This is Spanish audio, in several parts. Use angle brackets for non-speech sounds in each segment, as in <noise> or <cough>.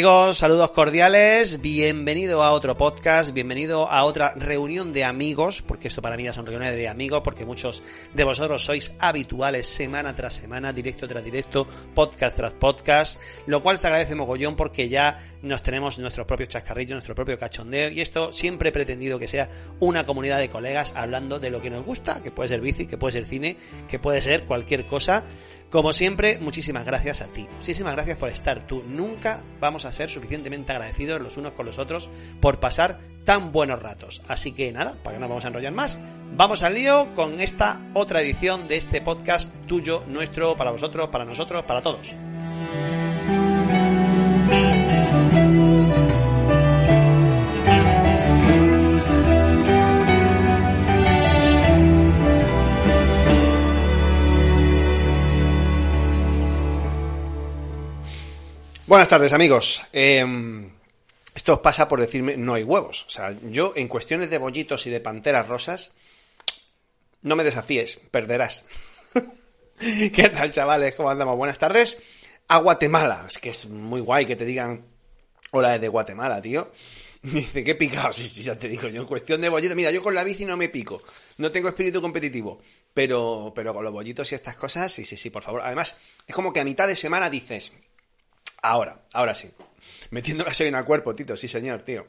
amigos, saludos cordiales, bienvenido a otro podcast, bienvenido a otra reunión de amigos, porque esto para mí ya son reuniones de amigos, porque muchos de vosotros sois habituales semana tras semana, directo tras directo, podcast tras podcast, lo cual se agradece mogollón porque ya nos tenemos nuestros propios chascarrillos, nuestro propio cachondeo, y esto siempre he pretendido que sea una comunidad de colegas hablando de lo que nos gusta, que puede ser bici, que puede ser cine, que puede ser cualquier cosa. Como siempre, muchísimas gracias a ti. Muchísimas gracias por estar tú. Nunca vamos a ser suficientemente agradecidos los unos con los otros por pasar tan buenos ratos. Así que nada, para que no vamos a enrollar más, vamos al lío con esta otra edición de este podcast tuyo, nuestro, para vosotros, para nosotros, para todos. Buenas tardes amigos. Eh, esto os pasa por decirme no hay huevos. O sea, yo en cuestiones de bollitos y de panteras rosas, no me desafíes, perderás. <laughs> ¿Qué tal chavales? ¿Cómo andamos? Buenas tardes. A Guatemala. Es que es muy guay que te digan hola desde Guatemala, tío. Me <laughs> dice, qué picado. Sí, ya te digo yo. En cuestión de bollitos, mira, yo con la bici no me pico. No tengo espíritu competitivo. Pero, pero con los bollitos y estas cosas, sí, sí, sí, por favor. Además, es como que a mitad de semana dices, Ahora, ahora sí. Metiendo gasolina al cuerpo, Tito, sí señor, tío.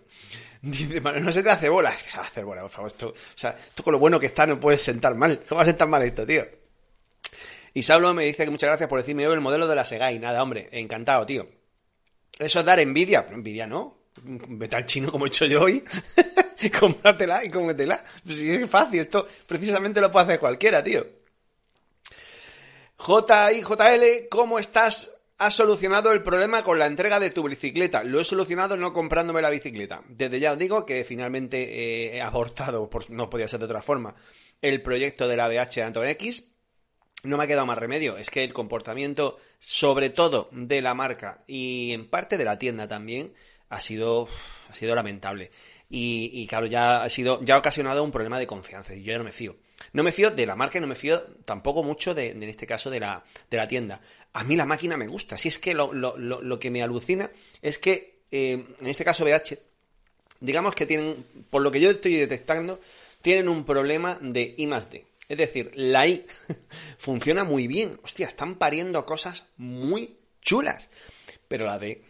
Dice, no se te hace bola. <laughs> Se va a hacer bola, por favor. Esto, o sea, tú con lo bueno que está no puedes sentar mal. ¿Cómo va a sentar mal esto, tío? Y Saulo me dice que muchas gracias por decirme el modelo de la Segai. Nada, hombre, encantado, tío. Eso es dar envidia. Envidia, ¿no? Vete al chino como he hecho yo hoy. <laughs> Cómpratela y cómetela. Pues sí, es fácil. Esto precisamente lo puede hacer cualquiera, tío. JIJL, ¿cómo estás? Has solucionado el problema con la entrega de tu bicicleta. Lo he solucionado no comprándome la bicicleta. Desde ya os digo que finalmente he abortado, por, no podía ser de otra forma, el proyecto de la BH Anton X. No me ha quedado más remedio. Es que el comportamiento, sobre todo de la marca y en parte de la tienda también, ha sido, ha sido lamentable. Y, y claro, ya ha sido, ya ha ocasionado un problema de confianza. Y yo ya no me fío. No me fío de la marca y no me fío tampoco mucho de, en este caso de la, de la tienda. A mí la máquina me gusta. Si es que lo, lo, lo, lo que me alucina es que, eh, en este caso BH, digamos que tienen, por lo que yo estoy detectando, tienen un problema de I más D. Es decir, la I <laughs> funciona muy bien. Hostia, están pariendo cosas muy chulas. Pero la D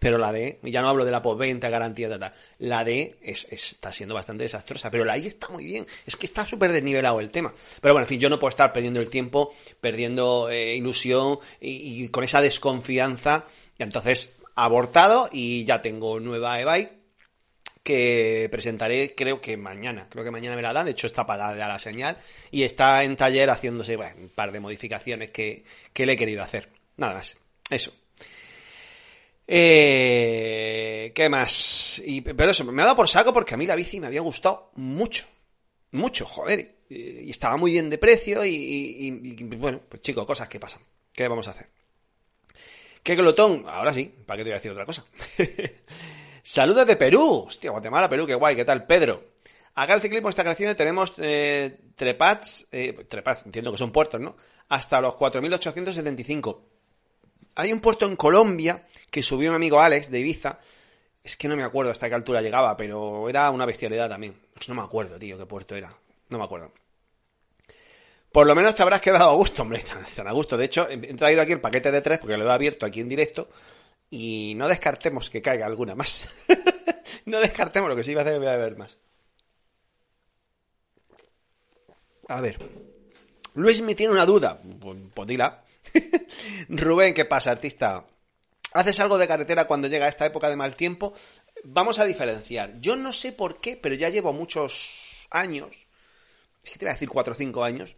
pero la D, ya no hablo de la postventa, garantía, tal, la D es, es, está siendo bastante desastrosa, pero la I está muy bien, es que está súper desnivelado el tema. Pero bueno, en fin, yo no puedo estar perdiendo el tiempo, perdiendo eh, ilusión y, con esa desconfianza, y entonces abortado y ya tengo nueva e-bike que presentaré creo que mañana, creo que mañana me la dan, de hecho está apagada ya la señal y está en taller haciéndose bueno, un par de modificaciones que, que le he querido hacer. Nada más, eso. Eh, ¿Qué más? Y, pero eso, me ha dado por saco porque a mí la bici me había gustado mucho. Mucho, joder. Y, estaba muy bien de precio y, y, bueno, pues chicos, cosas que pasan. ¿Qué vamos a hacer? ¿Qué glotón? Ahora sí, ¿para qué te voy a decir otra cosa? <laughs> Saludos de Perú. Hostia, Guatemala, Perú, qué guay. ¿Qué tal, Pedro? Acá el ciclismo está creciendo y tenemos eh, eh, trepats, entiendo que son puertos, ¿no? Hasta los 4.875. Hay un puerto en Colombia que subió mi amigo Alex de Ibiza. Es que no me acuerdo hasta qué altura llegaba, pero era una bestialidad también. Pues no me acuerdo, tío, qué puerto era. No me acuerdo. Por lo menos te habrás quedado a gusto, hombre, <laughs> están a gusto. De hecho, he traído aquí el paquete de tres porque lo he abierto aquí en directo. Y no descartemos que caiga alguna más. <laughs> no descartemos lo que sí iba a hacer, voy a beber más. A ver. Luis me tiene una duda. Pues, pues dila. <laughs> Rubén, ¿qué pasa, artista? ¿Haces algo de carretera cuando llega esta época de mal tiempo? Vamos a diferenciar. Yo no sé por qué, pero ya llevo muchos años, es que te voy a decir cuatro o cinco años,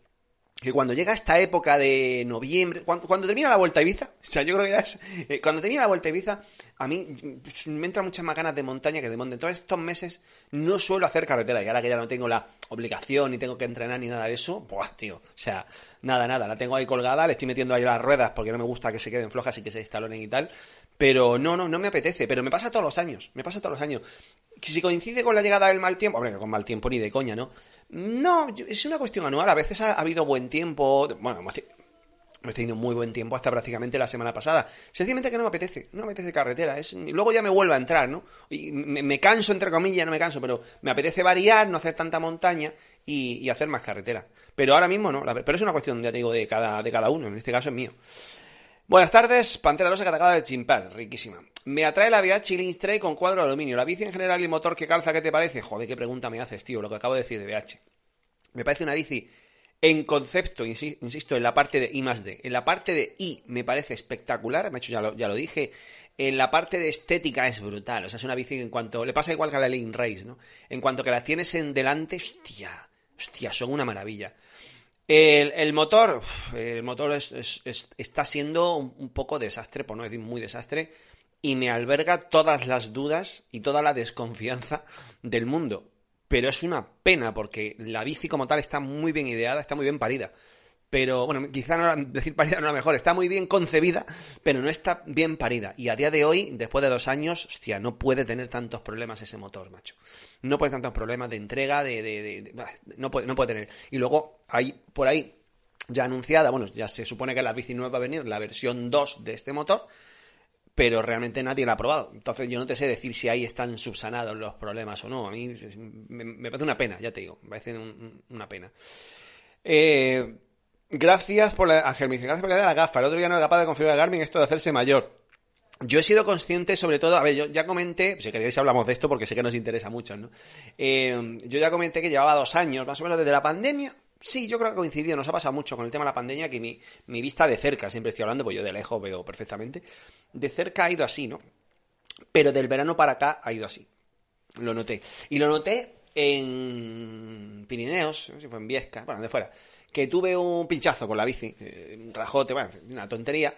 que cuando llega esta época de noviembre, cuando, cuando, termina la Vuelta a Ibiza, <laughs> o sea, yo creo que ya es, eh, cuando termina la Vuelta Ibiza, a mí pues, me entran muchas más ganas de montaña que de monte. Entonces, estos meses no suelo hacer carretera y ahora que ya no tengo la obligación ni tengo que entrenar ni nada de eso, buah, tío, o sea, nada, nada, la tengo ahí colgada, le estoy metiendo ahí las ruedas porque no me gusta que se queden flojas y que se instalonen y tal, pero no, no, no me apetece, pero me pasa todos los años, me pasa todos los años. Si coincide con la llegada del mal tiempo, hombre, con mal tiempo ni de coña, ¿no? No, es una cuestión anual. A veces ha, habido buen tiempo. Bueno, hemos, tenido muy buen tiempo hasta prácticamente la semana pasada. Sencillamente que no me apetece, no me apetece carretera. Es, luego ya me vuelvo a entrar, ¿no? Y me, canso, entre comillas, no me canso, pero me apetece variar, no hacer tanta montaña y, hacer más carretera. Pero ahora mismo no, pero es una cuestión, ya te digo, de cada, de cada uno. En este caso es mío. Buenas tardes, Pantera Rosa Catacada de Chimpar, riquísima. Me atrae la VH Chilling Stray con cuadro de aluminio. La bici en general y el motor que calza, ¿qué te parece? Joder, qué pregunta me haces, tío, lo que acabo de decir de VH. Me parece una bici en concepto, insisto, en la parte de I más D. En la parte de I me parece espectacular, me hecho ya lo, ya lo dije. En la parte de estética es brutal. O sea, es una bici en cuanto. Le pasa igual que a la Lane Race, ¿no? En cuanto que la tienes en delante, hostia, hostia, son una maravilla. El, motor, el motor está siendo un, poco desastre, por no decir muy desastre, y me alberga todas las dudas y toda la desconfianza del mundo. Pero es una pena porque la bici como tal está muy bien ideada, está muy bien parida pero bueno, quizá no, decir parida no la mejor, está muy bien concebida, pero no está bien parida. Y a día de hoy, después de dos años, hostia, no puede tener tantos problemas ese motor, macho. No puede tener tantos problemas de entrega, de... de, no, puede, no puede tener. Y luego, hay por ahí, ya anunciada, bueno, ya se supone que la bici nueva va a venir, la versión 2 de este motor, pero realmente nadie la ha probado. Entonces yo no te sé decir si ahí están subsanados los problemas o no. A mí me, parece una pena, ya te digo, me parece una pena. Eh Gracias por la, Ángel, gracias por la, la gafa. El otro día no era capaz de configurar Garmin esto de hacerse mayor. Yo he sido consciente, sobre todo, a ver, yo ya comenté, si queréis hablamos de esto porque sé que nos interesa mucho, ¿no? Eh, yo ya comenté que llevaba dos años, más o menos desde la pandemia. Sí, yo creo que ha coincidido, nos ha pasado mucho con el tema de la pandemia, que mi, vista de cerca, siempre estoy hablando, pues yo de lejos veo perfectamente, de cerca ha ido así, ¿no? Pero del verano para acá ha ido así. Lo noté. Y lo noté en Pirineos, si fue en Viesca, bueno, de fuera que tuve un pinchazo con la bici, eh, un rajote, bueno, una tontería.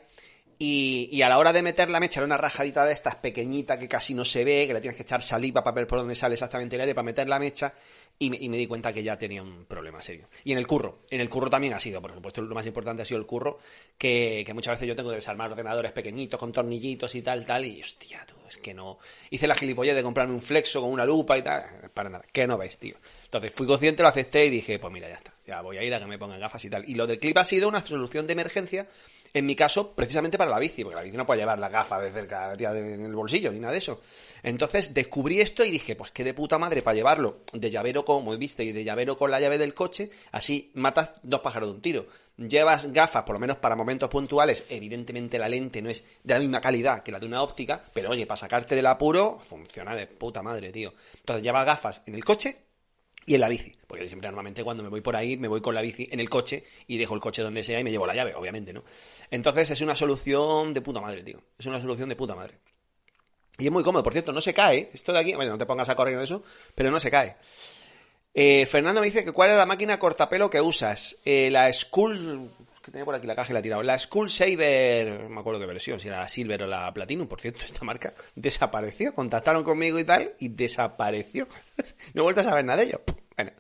Y, a la hora de meter la mecha era una rajadita de estas pequeñita que casi no se ve, que le tienes que echar saliva para ver por dónde sale exactamente el aire para meter la mecha. Y me, y me, di cuenta que ya tenía un problema serio. Y en el curro, en el curro también ha sido, por supuesto, lo más importante ha sido el curro, que, muchas veces yo tengo que desarmar ordenadores pequeñitos con tornillitos y tal, tal, y hostia, tú, es que no. Hice la gilipollez de comprarme un flexo con una lupa y tal, para nada, que no ves, tío. Entonces fui consciente, lo acepté y dije, pues mira, ya está, ya voy a ir a que me pongan gafas y tal. Y lo del clip ha sido una solución de emergencia en mi caso, precisamente para la bici, porque la bici no puede llevar la gafa de cerca en el bolsillo ni nada de eso. Entonces descubrí esto y dije, pues qué de puta madre para llevarlo de llavero como viste y de llavero con la llave del coche, así matas dos pájaros de un tiro. Llevas gafas, por lo menos para momentos puntuales, evidentemente la lente no es de la misma calidad que la de una óptica, pero oye, para sacarte del apuro, funciona de puta madre, tío. Entonces llevas gafas en el coche y en la bici. Porque siempre normalmente cuando me voy por ahí me voy con la bici en el coche y dejo el coche donde sea y me llevo la llave, obviamente, ¿no? Entonces es una solución de puta madre, tío. Es una solución de puta madre. Y es muy cómodo, por cierto, no se cae. Esto de aquí, bueno, no te pongas a correr en eso, pero no se cae. Eh, Fernando me dice que cuál es la máquina cortapelo que usas. Eh, la Skull que tenía por aquí la caja y la he tirado. La Skull Saber, no me acuerdo qué versión, si era la Silver o la Platinum, por cierto, <laughs> esta marca desapareció. Contactaron conmigo y tal, y desapareció. <laughs> no he vuelto a saber nada de ello. Bueno.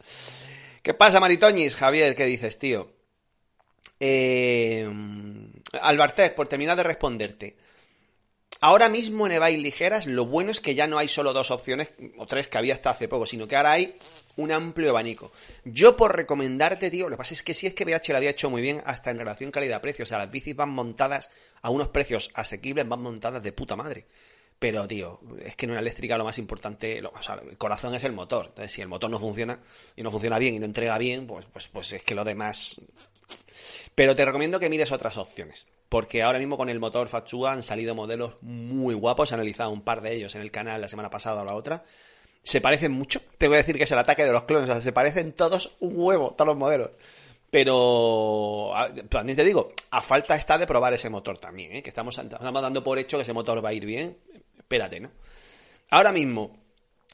¿Qué pasa, Maritoñis? Javier, ¿qué dices, tío? Eh, Albartez, por terminar de responderte. Ahora mismo en e ligeras, lo bueno es que ya no hay solo dos opciones, o tres que había hasta hace poco, sino que ahora hay un amplio abanico. Yo por recomendarte, tío, lo que pasa es que si es que BH lo había hecho muy bien hasta en relación calidad-precio. O sea, las bicis van montadas a unos precios asequibles, van montadas de puta madre. Pero, tío, es que en una eléctrica lo más importante, o sea, el corazón es el motor. Entonces, si el motor no funciona y no funciona bien y no entrega bien, pues, pues, pues es que lo demás... Pero te recomiendo que mires otras opciones. Porque ahora mismo con el motor Fachua han salido modelos muy guapos. He analizado un par de ellos en el canal la semana pasada o la otra se parecen mucho. Te voy a decir que es el ataque de los clones, o sea, se parecen todos un huevo, todos los modelos. Pero también te digo, a falta está de probar ese motor también, ¿eh? que estamos, estamos dando por hecho que ese motor va a ir bien. Espérate, ¿no? Ahora mismo,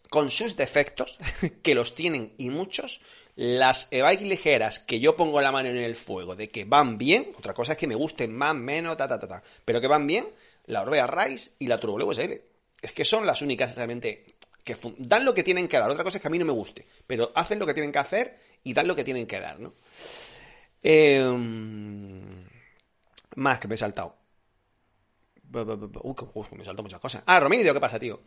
con sus defectos, <laughs> que los tienen y muchos, las e-bike ligeras que yo pongo la mano en el fuego de que van bien, otra cosa es que me gusten más, menos, ta, ta, ta, ta, pero que van bien, la Orbea Rise y la Turbo USL. Es que son las únicas realmente que dan lo que tienen que dar. Otra cosa es que a mí no me guste, pero hacen lo que tienen que hacer y dan lo que tienen que dar, ¿no? Eh, más que me he saltado. Me saltó muchas cosas. Ah, ¿qué pasa, tío?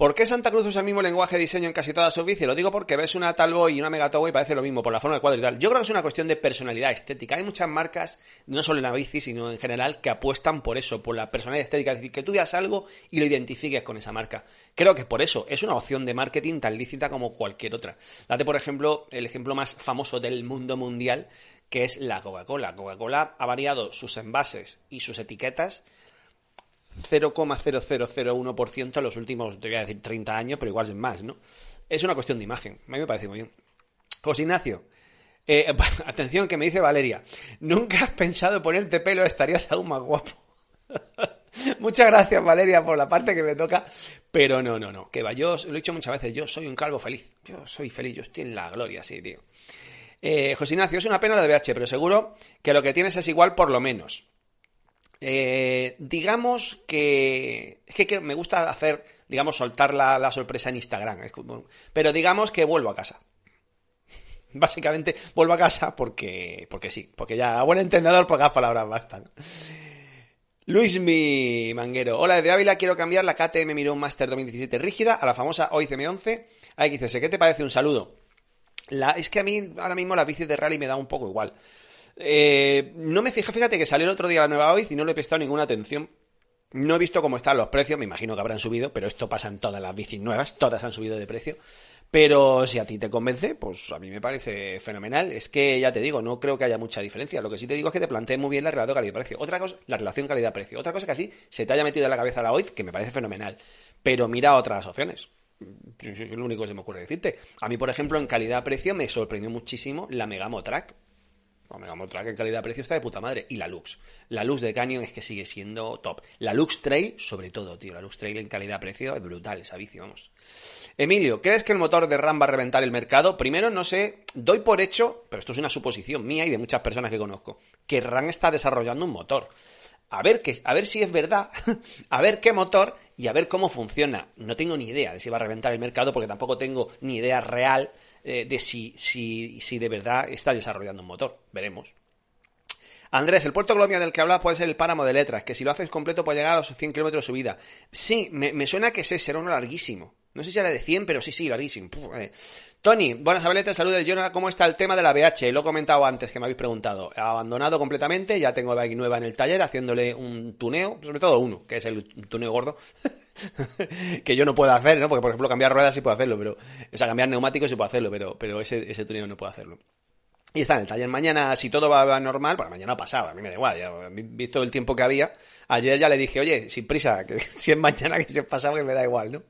¿Por qué Santa Cruz usa el mismo lenguaje de diseño en casi todas sus bicis? Lo digo porque ves una Talboy y una Megatogo y parece lo mismo, por la forma del cuadro y tal. Yo creo que es una cuestión de personalidad estética. Hay muchas marcas, no solo en la bici, sino en general, que apuestan por eso, por la personalidad estética. Es decir, que tú veas algo y lo identifiques con esa marca. Creo que por eso es una opción de marketing tan lícita como cualquier otra. Date, por ejemplo, el ejemplo más famoso del mundo mundial, que es la Coca-Cola. Coca-Cola ha variado sus envases y sus etiquetas 0,0001% en los últimos, te voy a decir 30 años, pero igual es más, ¿no? Es una cuestión de imagen. A mí me parece muy bien. José Ignacio. eh, <laughs> atención, que me dice Valeria. Nunca has pensado ponerte pelo, estarías aún más guapo. <laughs> Muchas gracias, Valeria, por la parte que me toca. Pero no, no, no. Que va, yo lo he dicho muchas veces, yo soy un calvo feliz. Yo soy feliz, yo estoy en la gloria, sí, tío. Eh, José Ignacio, es una pena la de BH, pero seguro que lo que tienes es igual por lo menos. Eh, digamos que. Es que, me gusta hacer, digamos, soltar la, la sorpresa en Instagram. pero digamos que vuelvo a casa. <laughs> Básicamente, vuelvo a casa porque. Porque sí. Porque ya, buen entendedor, pocas palabras bastan. Luis mi manguero. Hola, desde Ávila quiero cambiar la KTM Mirón Master 2017 rígida a la famosa OICM11 AXS. ¿Qué te parece? Un saludo. La, es que a mí ahora mismo la bici de rally me da un poco igual. Eh, no me fijé, fíjate que salió el otro día la nueva OIZ y no le he prestado ninguna atención. No he visto cómo están los precios, me imagino que habrán subido, pero esto pasa en todas las bicis nuevas, todas han subido de precio. Pero si a ti te convence, pues a mí me parece fenomenal. Es que ya te digo, no creo que haya mucha diferencia. Lo que sí te digo es que te plantees muy bien la relación calidad-precio. Otra cosa, la relación calidad-precio. Otra cosa que así se te haya metido en la cabeza la OIZ, que me parece fenomenal. Pero mira otras opciones. Es lo único que se me ocurre decirte. A mí, por ejemplo, en calidad-precio me sorprendió muchísimo la Megamo Track. La Megamo Track en calidad-precio está de puta madre. Y la Lux. La Lux de Canyon es que sigue siendo top. La Lux Trail, sobre todo, tío. La Lux Trail en calidad-precio es brutal esa bici, vamos. Emilio, ¿crees que el motor de RAM va a reventar el mercado? Primero, no sé, doy por hecho, pero esto es una suposición mía y de muchas personas que conozco, que RAM está desarrollando un motor. A ver, qué, a ver si es verdad, <laughs> a ver qué motor y a ver cómo funciona. No tengo ni idea de si va a reventar el mercado porque tampoco tengo ni idea real eh, de si, si, si de verdad está desarrollando un motor. Veremos. Andrés, el puerto Colombia del que hablas puede ser el páramo de letras, que si lo haces completo puede llegar a los 100 kilómetros de subida. Sí, me, suena que ese será uno larguísimo. No sé si era de 100, pero sí, sí, larguísimo. Puf, eh. Tony, buenas abeletes, saludos. Jonah, ¿cómo está el tema de la BH? Lo he comentado antes que me habéis preguntado. Abandonado completamente, ya tengo bike nueva en el taller haciéndole un tuneo, sobre todo uno, que es el tuneo gordo, <laughs> que yo no puedo hacer, ¿no? Porque, por ejemplo, cambiar ruedas sí puedo hacerlo, pero, o sea, cambiar neumáticos sí puedo hacerlo, pero, pero ese tuneo no puedo hacerlo. Y está en el taller mañana, si todo va, normal, porque mañana pasaba, a mí me da igual, ya, visto el tiempo que había, ayer ya le dije, oye, sin prisa, que <laughs> si es mañana que se pasado que me da igual, ¿no?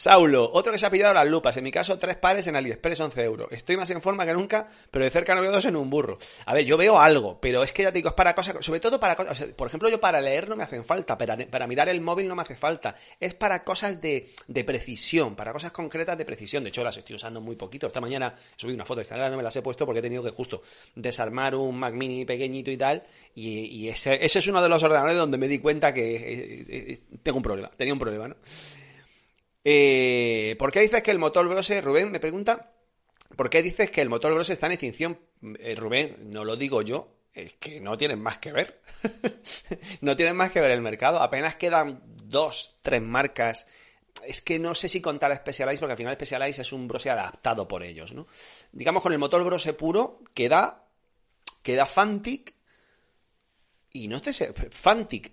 Saulo, otro que se ha pillado las lupas, en mi caso tres pares en AliExpress 11 euros. Estoy más en forma que nunca, pero de cerca no veo dos en un burro. A ver, yo veo algo, pero es que ya te digo, es para cosas, sobre todo para cosas, o sea, por ejemplo, yo para leer no me hacen falta, para, mirar el móvil no me hace falta. Es para cosas de, de precisión, para cosas concretas de precisión. De hecho, las estoy usando muy poquito. Esta mañana he subido una foto de Instagram, no me las he puesto porque he tenido que justo desarmar un Mac Mini pequeñito y tal. Y, ese, es uno de los ordenadores donde me di cuenta que eh, eh, tengo un problema, tenía un problema, ¿no? Eh, ¿Por qué dices que el motor Brose, Rubén me pregunta, ¿por qué dices que el motor Brose está en extinción? Eh, Rubén, no lo digo yo, es que no tienen más que ver. <laughs> no tienen más que ver el mercado. Apenas quedan dos, tres marcas. Es que no sé si contar a Specialized, porque al final Specialized es un Brose adaptado por ellos, ¿no? Digamos, con el motor Brose puro, queda, queda Fantic, y no estés Fantic,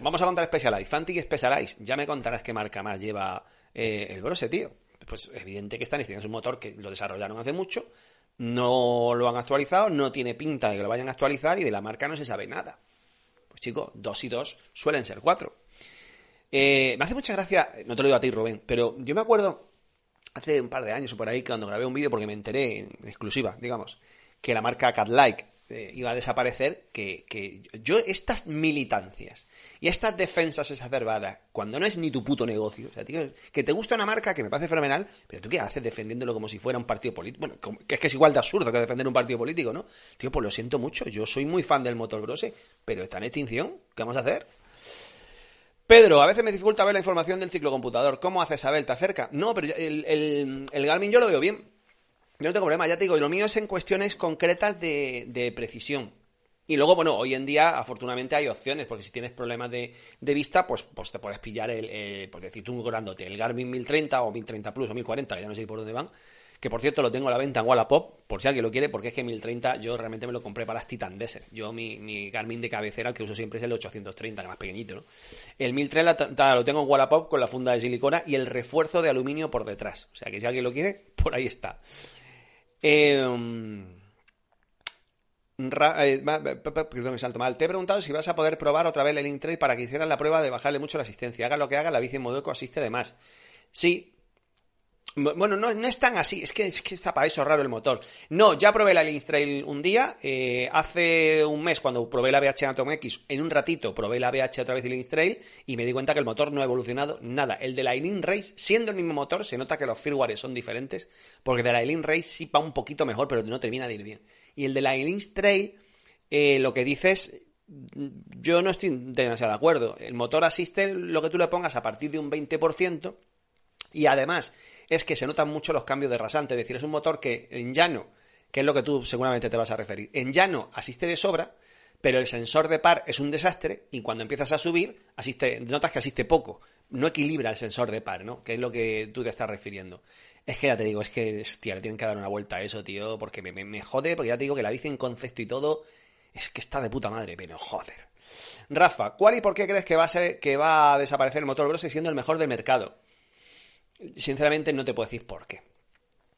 vamos a contar Specialized, Fantic y Specialized, ya me contarás qué marca más lleva eh, el Brose, tío. Pues evidente que están, es un motor que lo desarrollaron hace mucho, no lo han actualizado, no tiene pinta de que lo vayan a actualizar y de la marca no se sabe nada. Pues chicos, dos y dos suelen ser cuatro. Eh, me hace mucha gracia, no te lo digo a ti Rubén, pero yo me acuerdo hace un par de años o por ahí cuando grabé un vídeo porque me enteré en exclusiva, digamos, que la marca Catlike eh, iba a desaparecer, que, que yo estas militancias y estas defensas exacerbadas, cuando no es ni tu puto negocio, o sea, tío, que te gusta una marca que me parece fenomenal, pero tú qué haces defendiéndolo como si fuera un partido político, bueno, que es que es igual de absurdo que defender un partido político, ¿no? Tío, pues lo siento mucho, yo soy muy fan del motor brose, pero está en extinción, ¿qué vamos a hacer? Pedro, a veces me dificulta ver la información del ciclocomputador. ¿Cómo haces saber? ¿Te acerca? No, pero el, el, el Garmin yo lo veo bien. No tengo problema, ya te digo, lo mío es en cuestiones concretas de, de precisión. Y luego, bueno, hoy en día, afortunadamente, hay opciones, porque si tienes problemas de, de vista, pues, pues te puedes pillar el, eh, por decir tú grandote, el Garmin 1030 o 1030 Plus o 1040, que ya no sé por dónde van. Que por cierto lo tengo a la venta en Wallapop, por si alguien lo quiere, porque es que 1030 yo realmente me lo compré para las Titan Desert. Yo mi, mi Garmin de cabecera, el que uso siempre es el 830, que más pequeñito, ¿no? El 1030 lo tengo en Wallapop con la funda de silicona y el refuerzo de aluminio por detrás. O sea que si alguien lo quiere, <laughs> por ahí está. Ra- eh, perdón, me salto mal. Te he preguntado si vas a poder probar otra vez el Link Trail para que hicieras la prueba de bajarle mucho la asistencia. Haga lo que haga, la bici en modo eco asiste de más. Sí. Bu- Bueno, no, no es tan así, es que, es que está para eso raro el motor. No, ya probé la Lynx Trail un día, eh, hace un mes cuando probé la BH Atom X, en un ratito probé la BH otra vez y Lynx Trail y me di cuenta que el motor no ha evolucionado nada. El de la Lynx Race, siendo el mismo motor, se nota que los firmware son diferentes, porque de la Lynx Race sí va un poquito mejor, pero no termina de ir bien. Y el de la Lynx Trail, eh, lo que dices, yo no estoy demasiado de acuerdo. El motor asiste lo que tú le pongas a partir de un 20%, y además es que se notan mucho los cambios de rasante. Es decir, es un motor que en llano, que es lo que tú seguramente te vas a referir, en llano asiste de sobra, pero el sensor de par es un desastre y cuando empiezas a subir, asiste, notas que asiste poco. No equilibra el sensor de par, ¿no? Que es lo que tú te estás refiriendo. Es que ya te digo, es que, hostia, le tienen que dar una vuelta a eso, tío, porque me, jode, porque ya te digo que la bici en concepto y todo es que está de puta madre, pero joder. Rafa, ¿cuál y por qué crees que va a ser que va a desaparecer el motor Brose siendo el mejor del mercado? Sinceramente no te puedo decir por qué.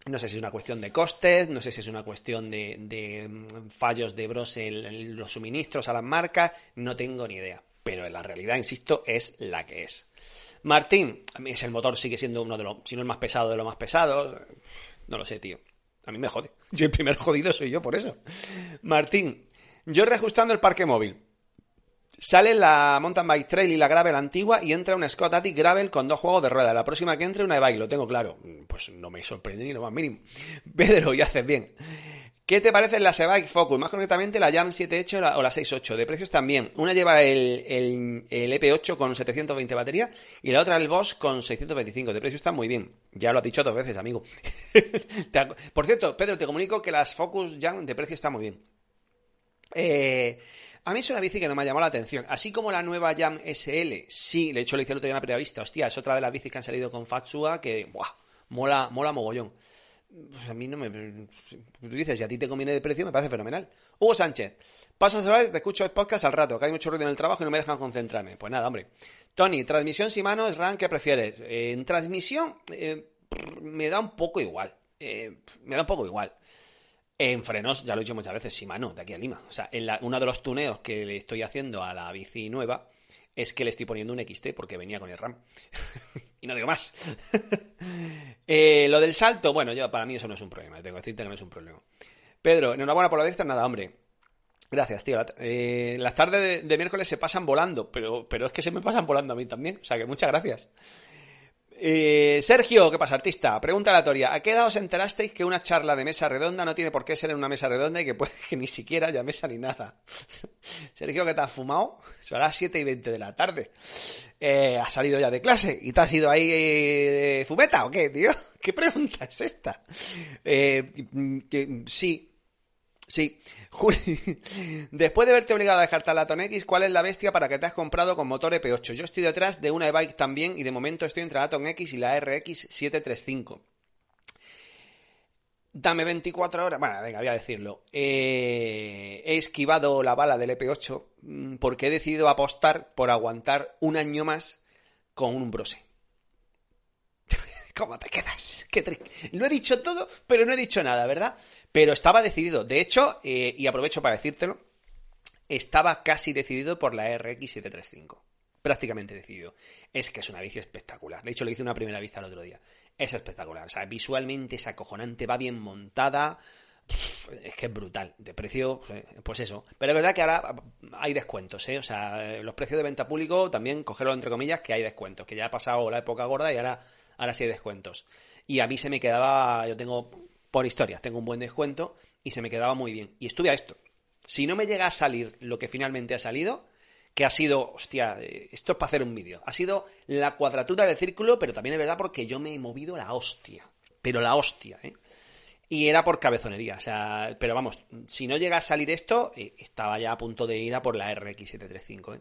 No sé si es una cuestión de costes, no sé si es una cuestión de, mm, fallos de Brose en, los suministros a las marcas, no tengo ni idea. Pero la realidad, insisto, es la que es. Martín, a mí ese motor sigue siendo uno de los, si no el más pesado de los más pesados. No lo sé, tío. A mí me jode. <laughs> Yo el primer jodido soy yo por eso. Martín, yo reajustando el parque móvil. Sale la Mountain Bike Trail y la Gravel antigua y entra una Scott Attic Gravel con dos juegos de rueda. La próxima que entre una e-bike, lo tengo claro. Pues no me sorprende ni lo más mínimo. <laughs> Pedro, y haces bien. ¿Qué te parecen las e-bike Focus? Más concretamente la Jam 78 o la- la 68. De precios también. Una lleva el, el, el EP8 con 720 batería y la otra el Boss con 625. De precios están muy bien. Ya lo has dicho dos veces, amigo. <laughs> Por cierto, Pedro, te comunico que las Focus Jam de precio están muy bien. Eh, a mí es una bici que no me ha llamado la atención. Así como la nueva Jam SL. Sí, de hecho le hice el otro día una primera vista. Hostia, es otra de las bicis que han salido con Fatsua que, buah, mola, mola mogollón. Pues a mí no me... Tú dices, si a ti te conviene de precio, me parece fenomenal. Hugo Sánchez. Paso a cerrar, te escucho el podcast al rato, que hay mucho ruido en el trabajo y no me dejan concentrarme. Pues nada, hombre. Tony, transmisión sin mano, SRAM, ¿qué prefieres? Eh, en transmisión eh, me da un poco igual. Eh, me da un poco igual. En frenos, ya lo he dicho muchas veces, Shimano, de aquí a Lima. O sea, en la- uno de los tuneos que le estoy haciendo a la bici nueva es que le estoy poniendo un XT porque venía con el RAM. <laughs> y no digo más. <laughs> Eh, lo del salto, bueno, yo para mí eso no es un problema, tengo que decirte que no es un problema. Pedro, enhorabuena por la extra, nada, hombre. Gracias, tío. Eh, las tardes de, de miércoles se pasan volando, pero, pero es que se me pasan volando a mí también. O sea que muchas gracias. Eh, Sergio, ¿qué pasa, artista? Pregunta aleatoria. ¿A qué edad os enterasteis que una charla de mesa redonda no tiene por qué ser en una mesa redonda y que puede que ni siquiera haya mesa ni nada? <laughs> Sergio, ¿qué te has fumado? Son las 7 y 20 de la tarde. Eh, ¿Has salido ya de clase? ¿Y te has ido ahí eh, fumeta o qué, tío? <laughs> ¿Qué pregunta es esta? Eh, que- sí, Sí, Juli, después de verte obligado a dejar la X, ¿cuál es la bestia para que te has comprado con motor EP8? Yo estoy detrás de una e-bike también y de momento estoy entre la X y la RX 735. Dame 24 horas. Bueno, venga, voy a decirlo. Eh, he esquivado la bala del EP8 mm, porque he decidido apostar por aguantar un año más con un Brose. <laughs> ¿Cómo te quedas? Qué Lo he dicho todo, pero no he dicho nada, ¿verdad? Pero estaba decidido. De hecho, eh, y aprovecho para decírtelo, estaba casi decidido por la RX 735. Prácticamente decidido. Es que es una bici espectacular. De hecho, le hice una primera vista el otro día. Es espectacular. O sea, visualmente es acojonante, va bien montada. es que es brutal. De precio, pues eso. Pero es verdad que ahora hay descuentos, ¿eh? O sea, los precios de venta público también, cogerlo entre comillas, que hay descuentos. Que ya ha pasado la época gorda y ahora, ahora sí hay descuentos. Y a mí se me quedaba, yo tengo, por historia, tengo un buen descuento y se me quedaba muy bien. Y estuve a esto. Si no me llega a salir lo que finalmente ha salido, que ha sido, hostia, eh, esto es para hacer un vídeo. Ha sido la cuadratura del círculo, pero también es verdad porque yo me he movido la hostia. Pero la hostia, ¿eh? Y era por cabezonería, o sea, pero vamos, si no llega a salir esto, eh, estaba ya a punto de ir a por la RX735, ¿eh?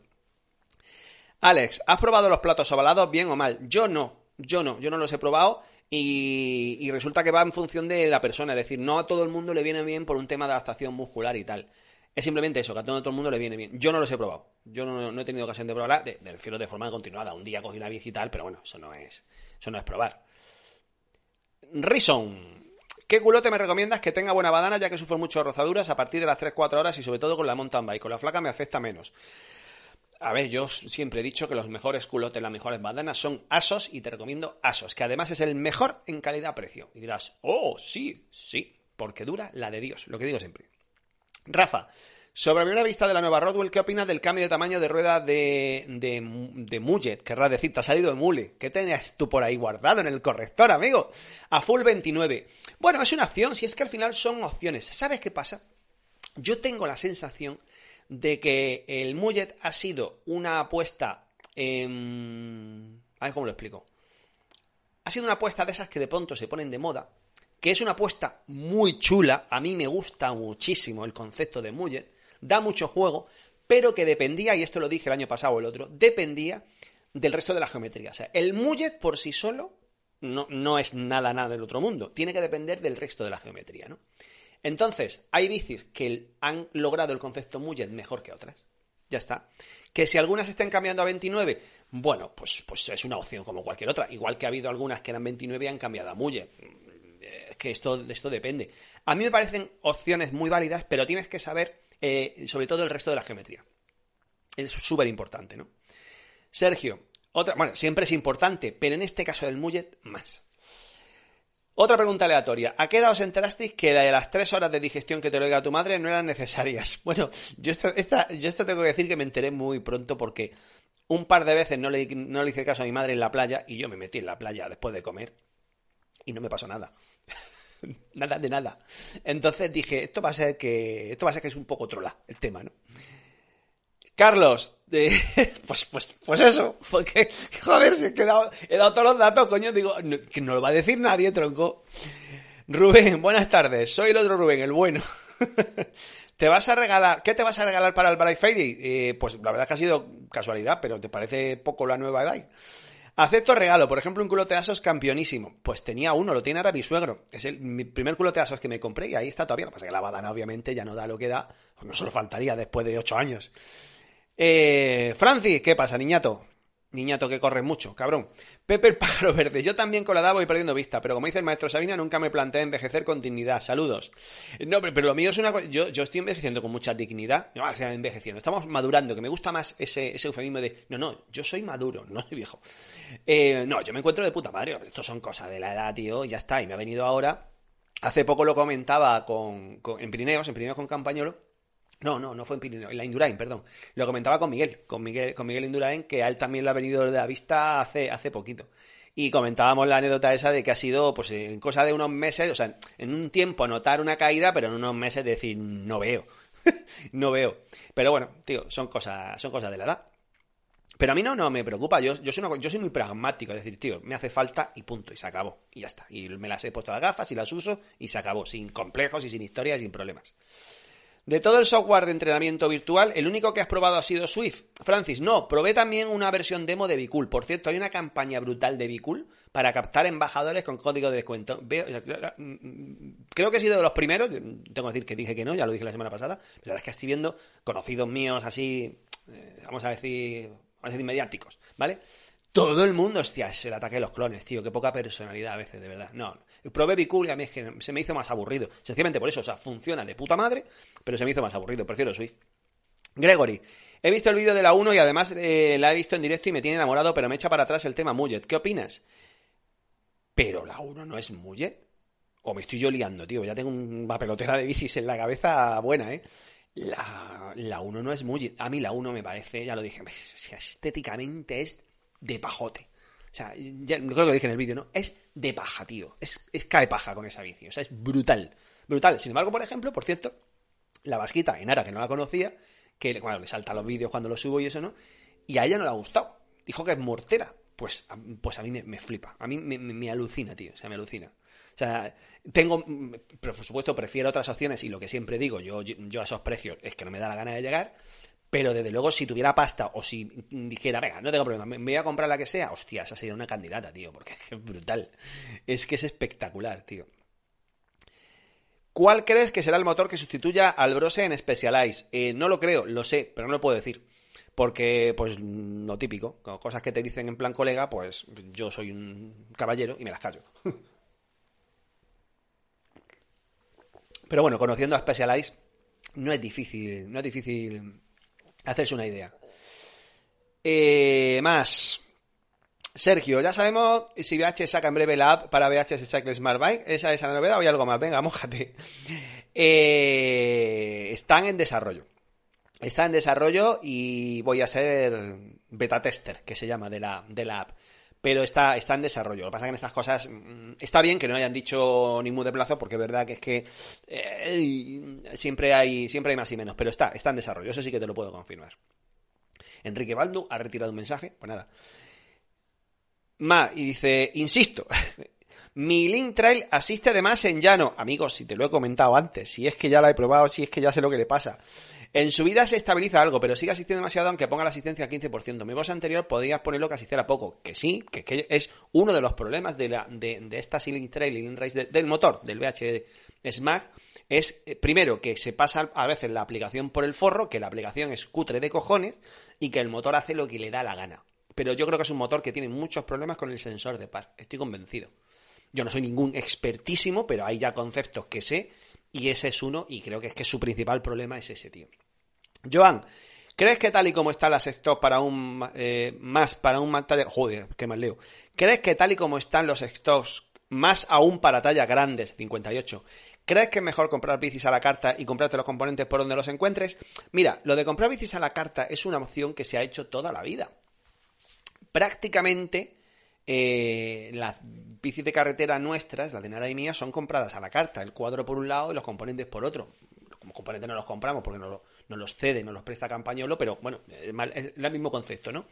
Alex, ¿has probado los platos ovalados bien o mal? Yo no, yo no, yo no los he probado y, y, resulta que va en función de la persona, es decir, no a todo el mundo le viene bien por un tema de adaptación muscular y tal. Es simplemente eso, que a todo, el mundo le viene bien. Yo no los he probado. Yo no, he tenido ocasión de probarla, de, de, de forma continuada. Un día cogí una bici y tal, pero bueno, eso no es, eso no es probar. Rison. ¿Qué culote me recomiendas que tenga buena badana ya que sufro muchas rozaduras a partir de las 3-4 horas y sobre todo con la mountain bike? Con la flaca me afecta menos. A ver, yo siempre he dicho que los mejores culotes, las mejores badanas son Asos y te recomiendo Asos, que además es el mejor en calidad-precio. Y dirás, oh, sí, sí, porque dura la de Dios, lo que digo siempre. Rafa, sobre primera vista de la nueva Rodwell, ¿qué opinas del cambio de tamaño de rueda de, de, de Mullet? Querrás decir, te ha salido de Mule. ¿Qué tenías tú por ahí guardado en el corrector, amigo? A full 29. Bueno, es una opción, si es que al final son opciones. ¿Sabes qué pasa? Yo tengo la sensación de que el Mullet ha sido una apuesta... Eh... A ver cómo lo explico. Ha sido una apuesta de esas que de pronto se ponen de moda que es una apuesta muy chula, a mí me gusta muchísimo el concepto de Mullet, da mucho juego, pero que dependía, y esto lo dije el año pasado o el otro, dependía del resto de la geometría. O sea, el Mullet por sí solo no, no es nada, nada del otro mundo, tiene que depender del resto de la geometría, ¿no? Entonces, hay bicis que han logrado el concepto Mullet mejor que otras. Ya está. Que si algunas estén cambiando a 29, bueno, pues, pues es una opción como cualquier otra. Igual que ha habido algunas que eran 29 y han cambiado a Mullet es que esto, esto depende. A mí me parecen opciones muy válidas, pero tienes que saber eh, sobre todo el resto de la geometría. Es súper importante, ¿no? Sergio, otra, bueno, siempre es importante, pero en este caso del Mullet, más. Otra pregunta aleatoria. ¿A qué edad os enterasteis que la de las tres horas de digestión que te lo diga tu madre no eran necesarias? <laughs> Bueno, yo esto, esta, yo esto tengo que decir que me enteré muy pronto porque un par de veces no le, no le hice caso a mi madre en la playa y yo me metí en la playa después de comer y no me pasó nada. <laughs> nada de nada. Entonces dije, esto va a ser que esto va a ser que es un poco trola el tema, ¿no? Carlos, <laughs> pues, pues, pues eso, porque, joder, si he, dado, he dado todos los datos, coño, digo, que no lo va a decir nadie, tronco. Rubén, buenas tardes, soy el otro Rubén, el bueno. <laughs> ¿Te vas a regalar, qué te vas a regalar para el Black Friday? Eh, pues la verdad que ha sido casualidad, pero ¿te parece poco la nueva edad? Acepto regalo, por ejemplo, un culote Asos campeonísimo. Pues tenía uno, lo tiene ahora mi suegro. Es el mi primer culote Asos que me compré y ahí está todavía. Lo que pasa es que la badana obviamente ya no da lo que da. No solo faltaría después de ocho años. Eh, Francis, ¿qué pasa, niñato? Niñato que corre mucho, cabrón. Pepe el pájaro <laughs> verde. Yo también con la edad voy perdiendo vista, pero como dice el maestro Sabina, nunca me planteé envejecer con dignidad. Saludos. No, pero, lo mío es una cosa. Yo, yo estoy envejeciendo con mucha dignidad. No, o sea, envejeciendo. Estamos madurando, que me gusta más ese, ese eufemismo de. No, no, yo soy maduro, <laughs> no soy viejo. Eh, no, yo me encuentro de puta madre. Esto son cosas de la edad, tío, y ya está. Y me ha venido ahora. Hace poco lo comentaba con, con en Pirineos, en Pirineos con Campañolo no, no, no fue en Pirineo, en la Indurain, perdón. Lo comentaba con Miguel, con Miguel, con Miguel Indurain, que a él también le ha venido de la vista hace, hace poquito. Y comentábamos la anécdota esa de que ha sido, pues en cosa de unos meses, o sea, en un tiempo notar una caída, pero en unos meses decir, no veo. <laughs> no veo. Pero bueno, tío, son cosas, son cosas de la edad. Pero a mí no, no me preocupa, yo, yo, soy yo soy muy pragmático, es decir, tío, me hace falta y punto, y se acabó, y ya está. Y me las he puesto las gafas y las uso y se acabó, sin complejos y sin historias y sin problemas. De todo el software de entrenamiento virtual, el único que has probado ha sido Swift. Francis, no, probé también una versión demo de Bicool. Por cierto, hay una campaña brutal de Bicool para captar embajadores con código de descuento. creo que he sido de los primeros, tengo que decir que dije que no, ya lo dije la semana pasada, pero verdad es que estoy viendo conocidos míos así, eh, vamos a decir, vamos a decir mediáticos, ¿vale? Todo el mundo, hostia, es el ataque de los clones, tío, qué poca personalidad a veces, de verdad. No, Probé Bicool y a mí se me hizo más aburrido. Sencillamente por eso, o sea, funciona de puta madre, pero se me hizo más aburrido. Prefiero Swift. Gregory, he visto el vídeo de la 1 y además eh, la he visto en directo y me tiene enamorado, pero me echa para atrás el tema Mullet. ¿Qué opinas? Pero la 1 no es Mullet. O me estoy yo liando, tío. Ya tengo una pelotera de bicis en la cabeza buena, ¿eh? La, la 1 no es muy... A mí la 1 me parece, ya lo dije, estéticamente es de pajote. O sea, ya creo que lo dije en el vídeo, ¿no? Es de paja, tío. Es, cae paja con esa bici. O sea, es brutal. Brutal. Sin embargo, por ejemplo, por cierto, la vasquita Enara, que no la conocía, que bueno, le salta los vídeos cuando los subo y eso, ¿no? Y a ella no le ha gustado. Dijo que es mortera. Pues, pues a mí me, flipa. A mí me, me, alucina, tío. O sea, me alucina. O sea, tengo, pero por supuesto, prefiero otras opciones y lo que siempre digo, yo, yo a esos precios es que no me da la gana de llegar. Pero desde luego, si tuviera pasta o si dijera, venga, no tengo problema, me voy a comprar la que sea, hostia, esa sería una candidata, tío, porque es brutal. Es que es espectacular, tío. ¿Cuál crees que será el motor que sustituya al Brose en Specialized? Eh, no lo creo, lo sé, pero no lo puedo decir. Porque, pues, lo típico, cosas que te dicen en plan colega, pues yo soy un caballero y me las callo. <laughs> Pero bueno, conociendo a Specialized, no es difícil, no es difícil hacerse una idea. Eh, más. Sergio, ya sabemos si VH saca en breve la app para VHS Cycle Smart Bike. ¿Esa es la novedad o hay algo más? Venga, mojate. Eh, están en desarrollo. Está en desarrollo y voy a ser beta tester, que se llama, de la, de la app. Pero está, está en desarrollo. Lo que pasa es que en estas cosas mm, está bien que no hayan dicho ningún de plazo, porque es verdad que es que eh, siempre, hay, siempre hay más y menos. Pero está, está en desarrollo. Eso sí que te lo puedo confirmar. Enrique Baldu ha retirado un mensaje. Pues nada. Ma, y dice, insisto, <laughs> mi Link Trail asiste además en llano. Amigos, si te lo he comentado antes, si es que ya la he probado, si es que ya sé lo que le pasa. En su vida se estabiliza algo, pero sigue asistiendo demasiado aunque ponga la asistencia al 15%. Mi voz anterior podías ponerlo que asistiera poco. Que sí, que, es uno de los problemas de, la, de, esta Ceiling Trail y Race del motor, del VH SMAG, es eh, primero que se pasa a veces la aplicación por el forro, que la aplicación es cutre de cojones y que el motor hace lo que le da la gana. Pero yo creo que es un motor que tiene muchos problemas con el sensor de par. Estoy convencido. Yo no soy ningún expertísimo, pero hay ya conceptos que sé y ese es uno y creo que es que su principal problema es ese, tío. Joan, ¿crees que tal y como están las stocks para un eh, más para un talla joder, qué mal leo. ¿Crees que tal y como están los stocks más aún para tallas grandes, 58, ¿Crees que es mejor comprar bicis a la carta y comprarte los componentes por donde los encuentres? Mira, lo de comprar bicis a la carta es una opción que se ha hecho toda la vida. Prácticamente eh, las bicis de carretera nuestras, la de Nara y mía, son compradas a la carta, el cuadro por un lado y los componentes por otro. Como componentes no los compramos porque no, los cede, no los presta Campañolo, pero bueno, es el mismo concepto, ¿no?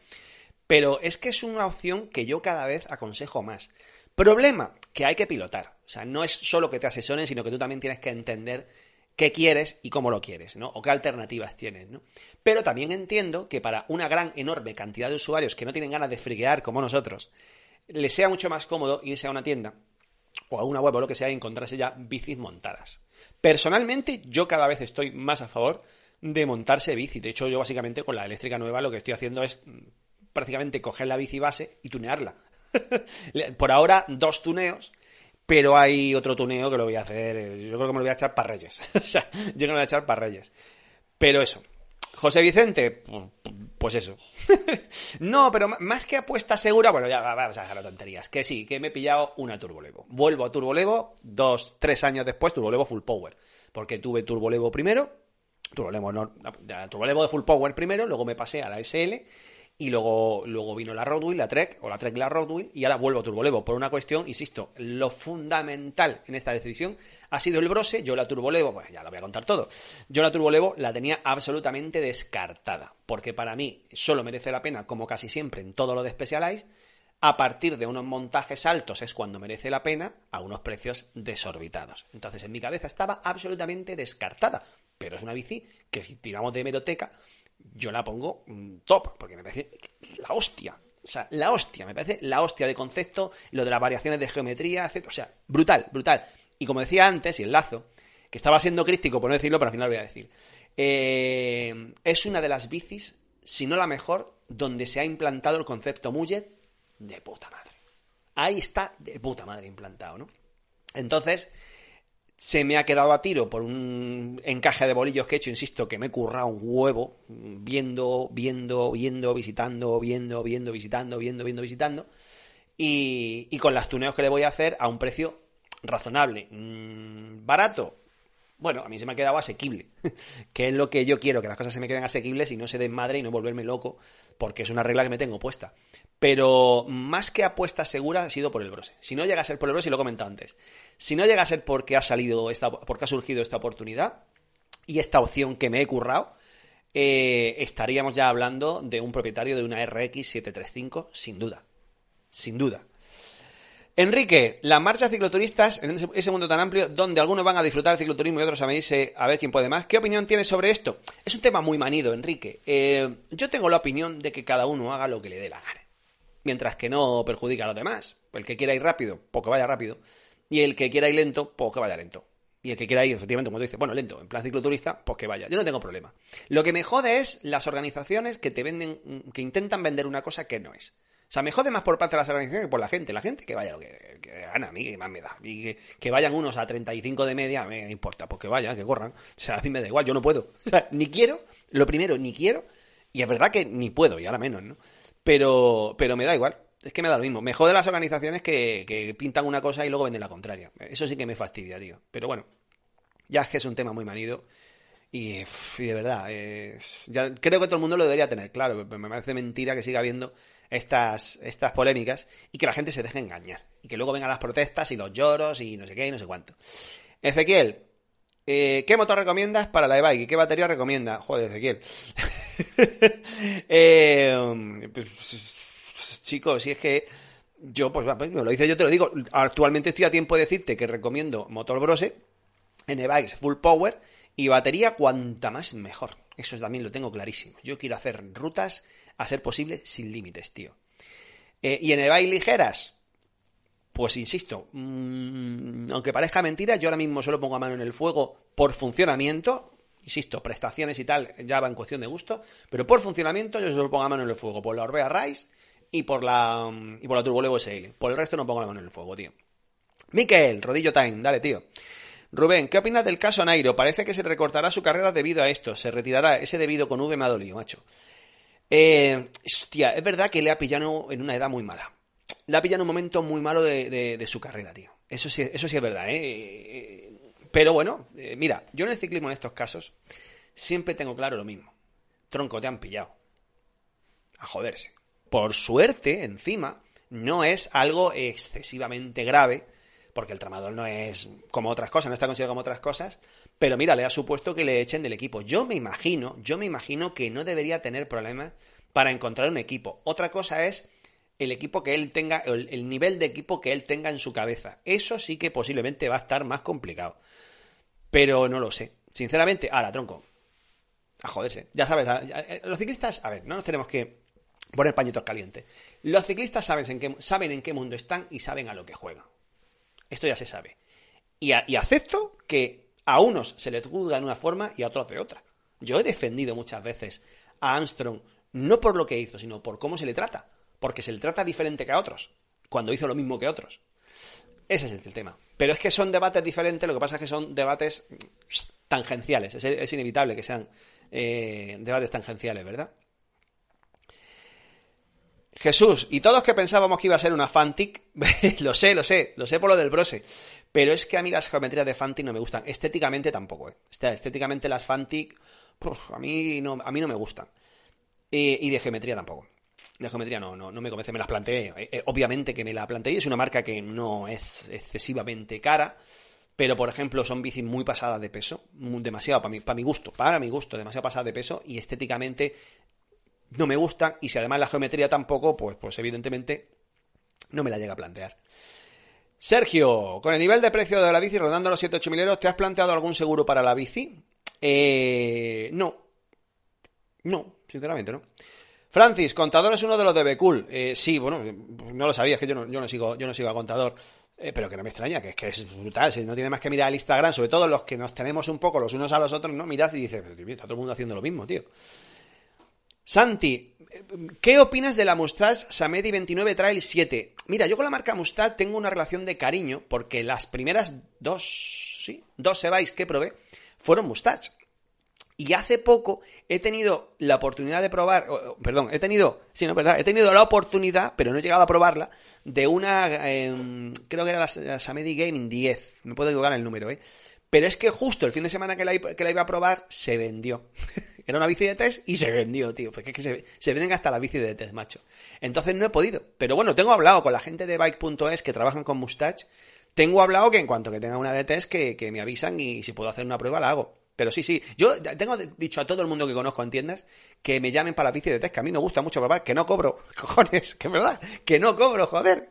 Pero es que es una opción que yo cada vez aconsejo más. Problema, que hay que pilotar. O sea, no es solo que te asesoren, sino que tú también tienes que entender qué quieres y cómo lo quieres, ¿no? O qué alternativas tienes, ¿no? Pero también entiendo que para una gran, enorme cantidad de usuarios que no tienen ganas de friguear como nosotros, les sea mucho más cómodo irse a una tienda o a una web o lo que sea y encontrarse ya bicis montadas. Personalmente, yo cada vez estoy más a favor de montarse bici. De hecho, yo básicamente con la eléctrica nueva lo que estoy haciendo es prácticamente coger la bici base y tunearla. <laughs> Por ahora, dos tuneos, pero hay otro tuneo que lo voy a hacer. Eh, yo creo que me lo voy a echar para Reyes. <laughs> o sea, yo me lo voy a echar para Reyes. Pero eso. José Vicente, pues eso. <laughs> no, pero más que apuesta segura, bueno, ya vamos a dejar las tonterías. Que sí, que me he pillado una Turbolevo. Vuelvo a Turbolevo dos, tres años después, Turbolevo Full Power. Porque tuve Turbolevo primero, Turbolevo, no, Turbolevo de Full Power primero, luego me pasé a la SL y luego, luego vino la Roadwheel, la Trek, o la Trek la Roadwheel, y ahora vuelvo a Turbolevo. Por una cuestión, insisto, lo fundamental en esta decisión ha sido el Brose. Yo la Turbolevo, pues ya lo voy a contar todo. Yo la Turbolevo la tenía absolutamente descartada, porque para mí solo merece la pena, como casi siempre en todo lo de Specialized, a partir de unos montajes altos es cuando merece la pena a unos precios desorbitados. Entonces en mi cabeza estaba absolutamente descartada, pero es una bici que si tiramos de hemeroteca yo la pongo mm, top, porque me parece la hostia. O sea, la hostia, me parece la hostia de concepto, lo de las variaciones de geometría, etc. O sea, brutal, brutal. Y como decía antes, y el lazo, que estaba siendo crítico por no decirlo, pero al final lo voy a decir. Eh, es una de las bicis, si no la mejor, donde se ha implantado el concepto Mullet de puta madre. Ahí está de puta madre implantado, ¿no? Entonces, se me ha quedado a tiro por un encaje de bolillos que he hecho, insisto, que me he currado un huevo, viendo, viendo, viendo, visitando, viendo, viendo, visitando, viendo, viendo, visitando. Y, con las tuneos que le voy a hacer a un precio razonable. Mm, barato, bueno, a mí se me ha quedado asequible, <laughs> que es lo que yo quiero, que las cosas se me queden asequibles y no se den madre y no volverme loco, porque es una regla que me tengo puesta. Pero más que apuesta segura ha sido por el brose. Si no llega a ser por el brose, y lo he comentado antes, si no llega a ser porque ha salido esta, porque ha surgido esta oportunidad y esta opción que me he currado, eh, estaríamos ya hablando de un propietario de una RX 735, sin duda. Sin duda. Enrique, las marchas cicloturistas en ese mundo tan amplio donde algunos van a disfrutar del cicloturismo y otros a medirse a ver quién puede más. ¿Qué opinión tienes sobre esto? Es un tema muy manido, Enrique. Eh, yo tengo la opinión de que cada uno haga lo que le dé la gana. Mientras que no perjudique a los demás. El que quiera ir rápido, pues que vaya rápido. Y el que quiera ir lento, pues que vaya lento. Y el que quiera ir, efectivamente, como tú dices, bueno, lento, en plan cicloturista, pues que vaya. Yo no tengo problema. Lo que me jode es las organizaciones que te venden, que intentan vender una cosa que no es. O sea, me jode más por parte de las organizaciones que por la gente. La gente que vaya lo que, gana, a mí que más me da. Y que, vayan unos a 35 de media, me importa, pues que vayan, que corran. O sea, a mí me da igual, yo no puedo. <laughs> O sea, ni quiero, lo primero, ni quiero. Y es verdad que ni puedo, y ahora menos, ¿no? Pero, pero me da igual. Es que me da lo mismo. Me jode las organizaciones que, pintan una cosa y luego venden la contraria. Eso sí que me fastidia, tío. Pero bueno, ya es que es un tema muy manido. Y, de verdad, ya creo que todo el mundo lo debería tener claro. Me parece mentira que siga habiendo estas, estas polémicas y que la gente se deje engañar. Y que luego vengan las protestas y los lloros y no sé qué y no sé cuánto. Ezequiel, eh, ¿qué motor recomiendas para la e-bike y qué batería recomienda? Joder, Ezequiel. <laughs> eh, pues, chicos, si es que yo, pues, pues, me lo dice yo, te lo digo. Actualmente estoy a tiempo de decirte que recomiendo motor Brose en e-bikes full power y batería cuanta más mejor. Eso también lo tengo clarísimo. Yo quiero hacer rutas a ser posible sin límites, tío. Eh, y en e ligeras, pues insisto, mm, aunque parezca mentira, yo ahora mismo solo pongo a mano en el fuego por funcionamiento. Insisto, prestaciones y tal ya va en cuestión de gusto, pero por funcionamiento yo solo pongo a mano en el fuego por la Orbea Rise y por la y por la SL. Por el resto no pongo la mano en el fuego, tío. Miquel, rodillo time, dale, tío. Rubén, ¿qué opinas del caso Nairo? Parece que se recortará su carrera debido a esto. Se retirará. Ese debido con V me ha dolido, macho. Eh, hostia, es verdad que le ha pillado en una edad muy mala. Le ha pillado en un momento muy malo de, su carrera, tío. Eso sí, eso sí es verdad, eh pero bueno, eh, mira, yo en el ciclismo en estos casos siempre tengo claro lo mismo. Tronco, te han pillado. A joderse. Por suerte, encima, no es algo excesivamente grave, porque el tramador no es como otras cosas, no está considerado como otras cosas, pero mira, le ha supuesto que le echen del equipo. Yo me imagino, yo me imagino que no debería tener problemas para encontrar un equipo. Otra cosa es el equipo que él tenga, el, nivel de equipo que él tenga en su cabeza. Eso sí que posiblemente va a estar más complicado. Pero no lo sé. Sinceramente, ahora, tronco. A joderse. Ya sabes, los ciclistas, a ver, no nos tenemos que poner pañitos calientes. Los ciclistas saben en qué, saben en qué mundo están y saben a lo que juegan. Esto ya se sabe. y acepto que a unos se les juzga de una forma y a otros de otra. Yo he defendido muchas veces a Armstrong no por lo que hizo, sino por cómo se le trata. Porque se le trata diferente que a otros, cuando hizo lo mismo que otros. Ese es el tema. Pero es que son debates diferentes, lo que pasa es que son debates tangenciales. Es, inevitable que sean eh, debates tangenciales, ¿verdad? Jesús, y todos que pensábamos que iba a ser una Fantic, <laughs> lo sé, lo sé, lo sé por lo del brose. Pero es que a mí las geometrías de Fantic no me gustan. Estéticamente tampoco, ¿eh? Estéticamente las Fantic, a, mí no, a mí no me gustan. y de geometría tampoco. De geometría no, no, no me convence, me las planteé. Eh, eh, obviamente que me la planteé, es una marca que no es excesivamente cara, pero por ejemplo son bicis muy pasadas de peso, demasiado para mi, para mi gusto, para mi gusto, demasiado pasadas de peso y estéticamente no me gustan y si además la geometría tampoco, pues, pues evidentemente no me la llega a plantear. Sergio, con el nivel de precio de la bici rondando los 7-8 mil euros, ¿te has planteado algún seguro para la bici? Eh, no. No, sinceramente no. Francis, Contador es uno de los de Becool. Eh, sí, bueno, no lo sabía, es que yo no, sigo, yo no sigo a Contador. Eh, pero que no me extraña, que es que es brutal. Si no tiene más que mirar el Instagram, sobre todo los que nos tenemos un poco los unos a los otros, ¿no? Miras y dices, está todo el mundo haciendo lo mismo, tío. Santi, ¿qué opinas de la Mustang Samedi 29 Trail 7? Mira, yo con la marca Mustang tengo una relación de cariño porque las primeras dos, sí, dos Sebais que probé fueron Mustache. Y hace poco he tenido la oportunidad de probar, perdón, he tenido, sí, no verdad, he tenido la oportunidad, pero no he llegado a probarla, de una, em, creo que era la, Samedi Gaming 10, me puedo equivocar el número, ¿eh? Pero es que justo el fin de semana que la, iba a probar, se vendió. <laughs> Era una bici de test y se vendió, tío. Porque es que se, venden hasta las bicis de test, macho. Entonces no he podido. Pero bueno, tengo hablado con la gente de Bike.es que trabajan con Mustache. Tengo hablado que en cuanto que tenga una de test, que me avisan y si puedo hacer una prueba la hago. Pero sí, sí. Yo tengo dicho a todo el mundo que conozco en tiendas que me llamen para la bici de test, que a mí me gusta mucho probar, que no cobro. <laughs> Cojones, que es verdad. Que no cobro, joder.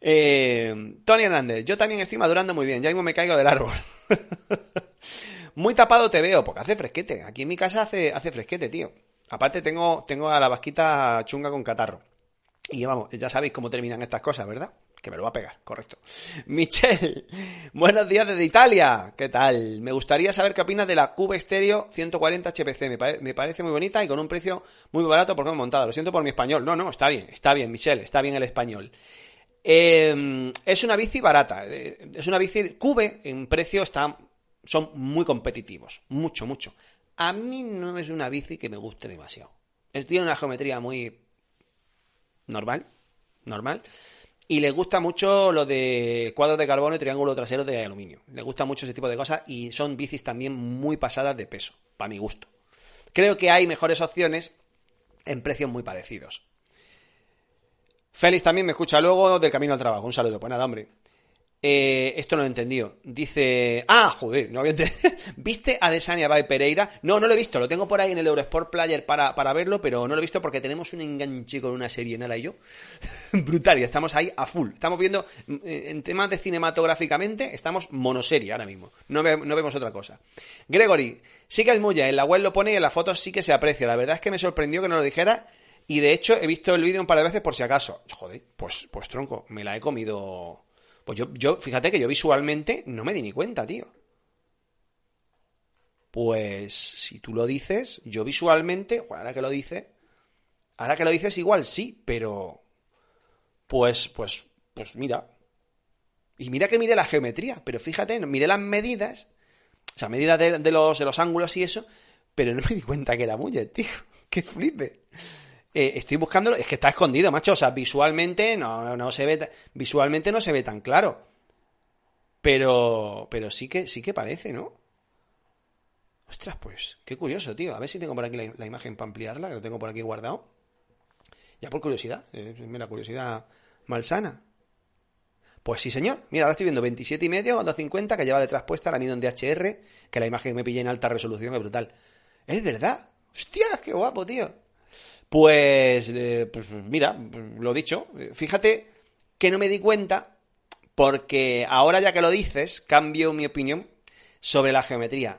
Eh, Tony Hernández, yo también estoy madurando muy bien, ya mismo me caigo del árbol. <laughs> muy tapado te veo, porque hace fresquete. Aquí en mi casa hace, hace fresquete, tío. Aparte tengo, tengo a la vasquita chunga con catarro. Y vamos, ya sabéis cómo terminan estas cosas, ¿verdad? Que me lo va a pegar, correcto. Michelle, <laughs> buenos días desde Italia. ¿Qué tal? Me gustaría saber qué opinas de la Cube Stereo 140 HPC. Me, pare- me parece muy bonita y con un precio muy barato por cómo montada. Lo siento por mi español. No, no, está bien, está bien, Michelle, está bien el español. Eh, es una bici barata. eh, Es una bici. Cube en precio está, son muy competitivos. Mucho, mucho. A mí no es una bici que me guste demasiado. Es- Tiene una geometría muy normal. Normal. Y le gusta mucho lo de cuadros de carbono y triángulo trasero de aluminio. Le gusta mucho ese tipo de cosas y son bicis también muy pasadas de peso, para mi gusto. Creo que hay mejores opciones en precios muy parecidos. Félix también me escucha luego del camino al trabajo. Un saludo, pues nada, hombre. Eh, esto no lo he entendido. Dice. Ah, joder, no había entendido. <laughs> ¿Viste a Desania by Pereira? No, no lo he visto. Lo tengo por ahí en el Eurosport Player para, para verlo, pero no lo he visto porque tenemos un enganche con una serie, Nala y yo. <laughs> Brutal, y estamos ahí a full. Estamos viendo. eh, En temas de cinematográficamente, estamos monoserie ahora mismo. No, no vemos otra cosa. Gregory, sí que es muy En la web lo pone y en las fotos sí que se aprecia. La verdad es que me sorprendió que no lo dijera. Y de hecho, he visto el vídeo un par de veces por si acaso. Joder, pues, pues tronco, me la he comido. Pues yo, yo, fíjate que yo visualmente no me di ni cuenta, tío. Pues si tú lo dices, yo visualmente, ahora que lo dices, ahora que lo dices igual sí, pero pues, pues, pues mira. Y mira que mire la geometría, pero fíjate, miré las medidas, o sea, medidas de, los, de los ángulos y eso, pero no me di cuenta que era Mullet, tío. <laughs> ¡Qué flipe! Eh, estoy buscándolo, es que está escondido, macho. O sea, visualmente no, no se ve, visualmente no se ve tan claro. Pero, pero sí que, sí que parece, ¿no? Ostras, pues, qué curioso, tío. A ver si tengo por aquí la, imagen para ampliarla, que lo tengo por aquí guardado. Ya por curiosidad, eh, mira, curiosidad malsana. Pues sí, señor. Mira, ahora estoy viendo 27 y medio, 250, que lleva detrás puesta la mido en DHR, que la imagen me pillé en alta resolución, es brutal. Es verdad. Hostia, qué guapo, tío. Pues, eh, pues mira, lo dicho. Fíjate que no me di cuenta porque ahora ya que lo dices, cambio mi opinión sobre la geometría.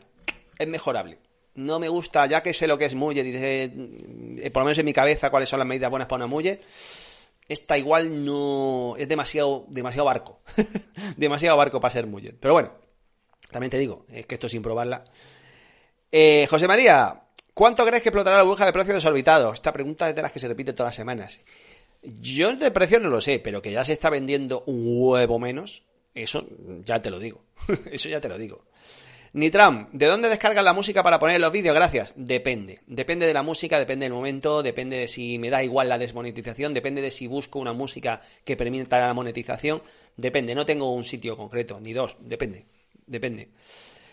Es mejorable. No me gusta, ya que sé lo que es muelle, dice, eh, por lo menos en mi cabeza cuáles son las medidas buenas para una muelle. Esta igual no es demasiado, demasiado barco. <laughs> demasiado barco para ser muelle. Pero bueno, también te digo, es que esto sin probarla. Eh, José María, ¿cuánto crees que explotará la burbuja de precios desorbitados? Esta pregunta es de las que se repite todas las semanas. Yo de precio no lo sé, pero que ya se está vendiendo un huevo menos, eso ya te lo digo. <laughs> eso ya te lo digo. Nitram, ¿de dónde descargas la música para poner los vídeos? Gracias. Depende. Depende de la música, depende del momento, depende de si me da igual la desmonetización, depende de si busco una música que permita la monetización. Depende, no tengo un sitio concreto, ni dos, depende. Depende.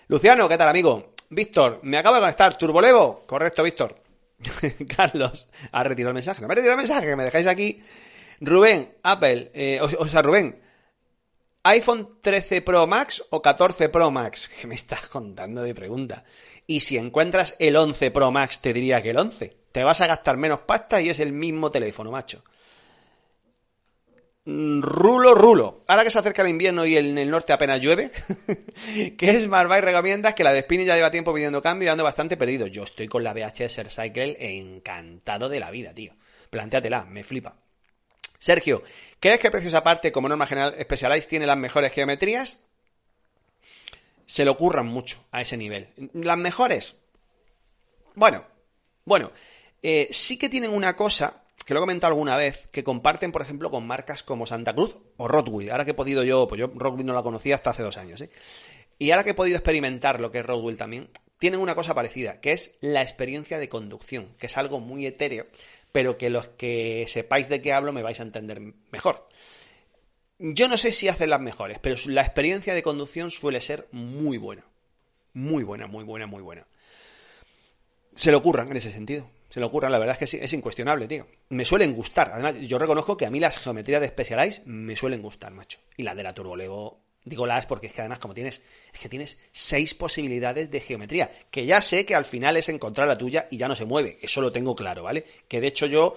Luciano, ¿qué tal, amigo? Víctor, me acabo de conectar. ¿Turbolevo? Correcto, Víctor. <laughs> Carlos, ha retirado el mensaje. No me ha retirado el mensaje, que me dejáis aquí. Rubén, Apple, eh, o, o sea, Rubén, iPhone 13 Pro Max o 14 Pro Max. <laughs> ¿Qué me estás contando de pregunta? Y si encuentras el 11 Pro Max, te diría que el 11. Te vas a gastar menos pasta y es el mismo teléfono, macho. Mm, Rulo, rulo. Ahora que se acerca el invierno y en el norte apenas llueve, <laughs> ¿qué Smart Bike recomiendas? Que la de Spinning ya lleva tiempo pidiendo cambio y ando bastante perdido. Yo estoy con la VHS Cycle encantado de la vida, tío. Plantéatela, me flipa. Sergio, ¿crees que precios aparte, como norma general, Specialized tiene las mejores geometrías? Se le ocurran mucho a ese nivel. Las mejores. Bueno, bueno, eh, sí que tienen una cosa que lo he comentado alguna vez, que comparten, por ejemplo, con marcas como Santa Cruz o Rodwheel. Ahora que he podido yo, pues yo Rodwheel no la conocía hasta hace dos años, ¿eh? Y ahora que he podido experimentar lo que es Rodwheel también, tienen una cosa parecida, que es la experiencia de conducción, que es algo muy etéreo, pero que los que sepáis de qué hablo me vais a entender mejor. Yo no sé si hacen las mejores, pero la experiencia de conducción suele ser muy buena. Muy buena, muy buena, muy buena. Se le ocurran en ese sentido. Se le ocurran, la verdad es que es incuestionable, tío. Me suelen gustar. Además, yo reconozco que a mí las geometrías de Specialized me suelen gustar, macho. Y la de la Turbolego Digo las porque es que además como tienes, es que tienes seis posibilidades de geometría, que ya sé que al final es encontrar la tuya y ya no se mueve, eso lo tengo claro, ¿vale? Que de hecho yo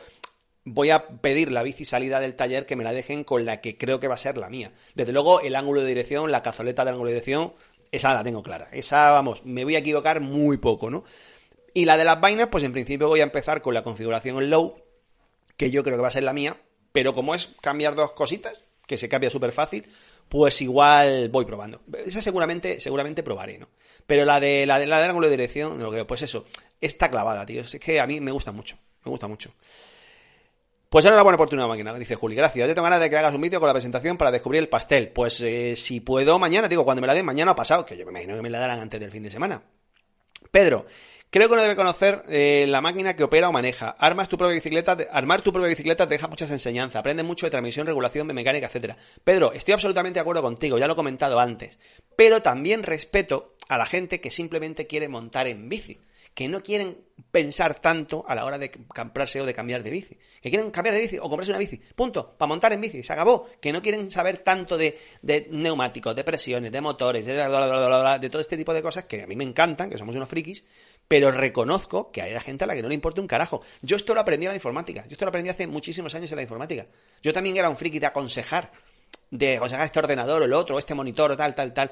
voy a pedir la bici salida del taller que me la dejen con la que creo que va a ser la mía. Desde luego el ángulo de dirección, la cazoleta del ángulo de dirección, esa la tengo clara. Esa, vamos, me voy a equivocar muy poco, ¿no? Y la de las vainas, pues en principio voy a empezar con la configuración low, que yo creo que va a ser la mía, pero como es cambiar dos cositas, que se cambia súper fácil, pues igual voy probando. Esa seguramente, seguramente probaré, ¿no? Pero la de la la ángulo de dirección, lo que, pues eso, está clavada, tío. Es que a mí me gusta mucho, me gusta mucho. Pues era una buena oportunidad máquina, dice Juli. Gracias. Yo tengo ganas de que hagas un vídeo con la presentación para descubrir el pastel. Pues eh, si puedo mañana, digo, cuando me la den, mañana ha pasado, que yo me imagino que me la darán antes del fin de semana. Pedro, Creo que uno debe conocer eh, la máquina que opera o maneja. Armas tu propia bicicleta, armar tu propia bicicleta te deja muchas enseñanzas, aprende mucho de transmisión, regulación, de mecánica, etcétera. Pedro, estoy absolutamente de acuerdo contigo, ya lo he comentado antes. Pero también respeto a la gente que simplemente quiere montar en bici que no quieren pensar tanto a la hora de comprarse o de cambiar de bici. Que quieren cambiar de bici o comprarse una bici. Punto. Para montar en bici. Se acabó. Que no quieren saber tanto de, neumáticos, de presiones, de motores, de, de todo este tipo de cosas que a mí me encantan, que somos unos frikis, pero reconozco que hay gente a la que no le importa un carajo. Yo esto lo aprendí en la informática. Yo esto lo aprendí hace muchísimos años en la informática. Yo también era un friki de aconsejar de aconsejar este ordenador o el otro, este monitor o tal, tal, tal.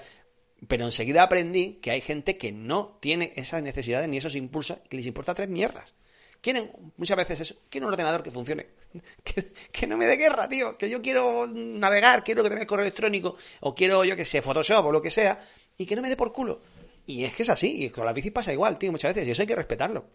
Pero enseguida aprendí que hay gente que no tiene esas necesidades ni esos impulsos, que les importa tres mierdas. Quieren, muchas veces eso, quieren un ordenador que funcione. <laughs> Que, no me dé guerra, tío. Que yo quiero navegar, quiero que tenga el correo electrónico, o quiero, yo que sé, Photoshop o lo que sea, y que no me dé por culo. Y es que es así, y con la bici pasa igual, tío, muchas veces, y eso hay que respetarlo.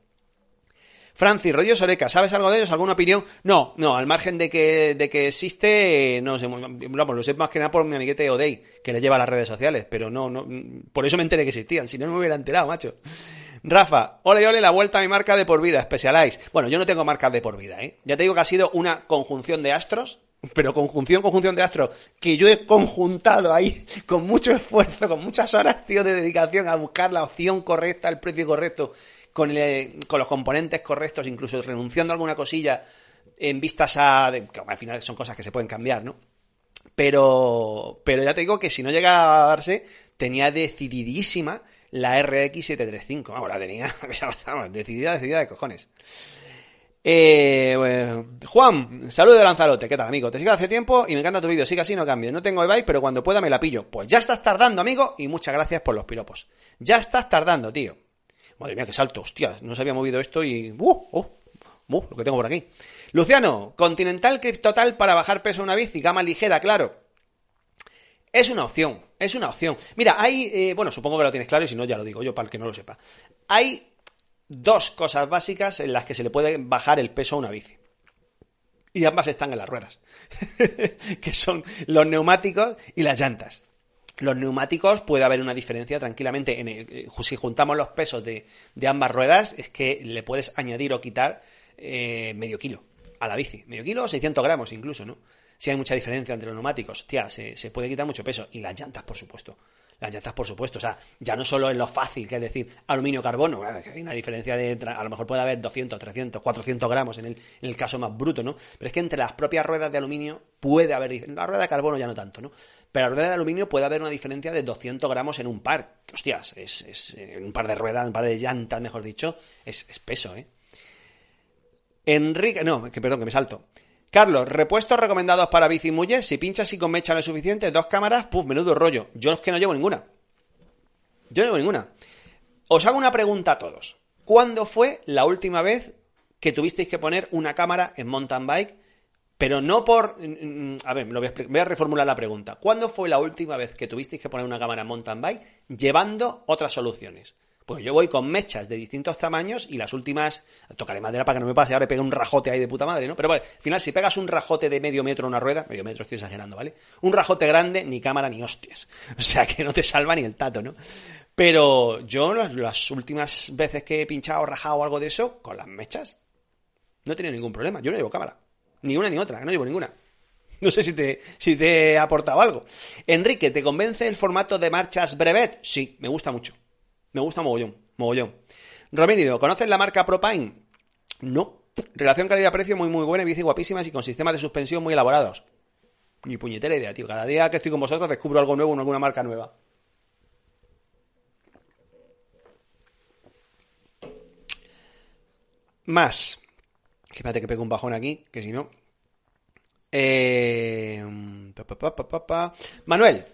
Francis, Rollo Soreca, ¿sabes algo de ellos? ¿Alguna opinión? No, no, al margen de que, de que existe, no sé, vamos, lo sé más que nada por mi amiguete Odey, que le lleva a las redes sociales, pero no, no, por eso me enteré que existían, si no, no me hubiera enterado, macho. Rafa, ole ole la vuelta a mi marca de por vida, Specialized. Bueno, yo no tengo marcas de por vida, ¿eh? Ya te digo que ha sido una conjunción de astros, pero conjunción, conjunción de astros, que yo he conjuntado ahí con mucho esfuerzo, con muchas horas, tío, de dedicación a buscar la opción correcta, el precio correcto con, con los componentes correctos, incluso renunciando a alguna cosilla en vistas a... que al final son cosas que se pueden cambiar, ¿no? Pero, pero ya te digo que si no llega a darse, tenía decididísima la RX 735. Vamos, la tenía <laughs> decidida, decidida de cojones. Eh, Juan, saludo de Lanzarote, ¿qué tal, amigo? Te sigo hace tiempo y me encanta tu vídeo, sigue así, no cambies. No tengo e pero cuando pueda me la pillo. Pues ya estás tardando, amigo, y muchas gracias por los piropos. Ya estás tardando, tío. Madre mía, qué salto, hostia, no se había movido esto y... ¡Uh! ¡Uh! ¡Uh! Lo que tengo por aquí. Luciano, Continental Total para bajar peso una bici, gama ligera, claro. Es una opción, es una opción. Mira, hay, eh, bueno, supongo que lo tienes claro y si no ya lo digo yo para el que no lo sepa. Hay dos cosas básicas en las que se le puede bajar el peso a una bici. Y ambas están en las ruedas, <laughs> que son los neumáticos y las llantas. Los neumáticos puede haber una diferencia tranquilamente. En eh, si juntamos los pesos de, ambas ruedas, es que le puedes añadir o quitar eh, medio kilo a la bici. Medio kilo o 600 gramos incluso, ¿no? Si hay mucha diferencia entre los neumáticos, tía, se, se puede quitar mucho peso. Y las llantas, por supuesto. Las llantas, por supuesto. O sea, ya no solo en lo fácil, que es decir, aluminio-carbono. Hay una diferencia de. A lo mejor puede haber 200, 300, 400 gramos en el, en el caso más bruto, ¿no? Pero es que entre las propias ruedas de aluminio puede haber. La rueda de carbono ya no tanto, ¿no? Pero la rueda de aluminio puede haber una diferencia de 200 gramos en un par. Hostias, es, es un par de ruedas, un par de llantas, mejor dicho, es, es peso, ¿eh? Enrique. No, que perdón, que me salto. Carlos, repuestos recomendados para bici muelles. Si pinchas y con mecha no es suficiente, dos cámaras, puf, menudo rollo. Yo es que no llevo ninguna. Yo no llevo ninguna. Os hago una pregunta a todos. ¿Cuándo fue la última vez que tuvisteis que poner una cámara en mountain bike? Pero no por... Mm, mm, a ver, voy, a, voy a reformular la pregunta. ¿Cuándo fue la última vez que tuvisteis que poner una cámara en mountain bike llevando otras soluciones? Pues yo voy con mechas de distintos tamaños y las últimas, tocaré madera para que no me pase, ahora pegue un rajote ahí de puta madre, ¿no? Pero bueno, al final, si pegas un rajote de medio metro a una rueda, medio metro estoy exagerando, ¿vale? Un rajote grande, ni cámara ni hostias. <laughs> O sea que no te salva ni el tato, ¿no? Pero yo las, últimas veces que he pinchado, rajado o algo de eso, con las mechas, no he tenido ningún problema. Yo no llevo cámara. Ni una ni otra, no llevo ninguna. <laughs> No sé si te, si te aportado algo. Enrique, ¿te convence el formato de marchas brevet? Sí, me gusta mucho. Me gusta mogollón, mogollón. Romínido, ¿conoces la marca Propine? No. Relación calidad-precio muy muy buena, bici guapísimas y con sistemas de suspensión muy elaborados. Ni puñetera idea, tío. Cada día que estoy con vosotros descubro algo nuevo en alguna marca nueva. Más. Espérate que pego un bajón aquí, que si no. Eh. Manuel,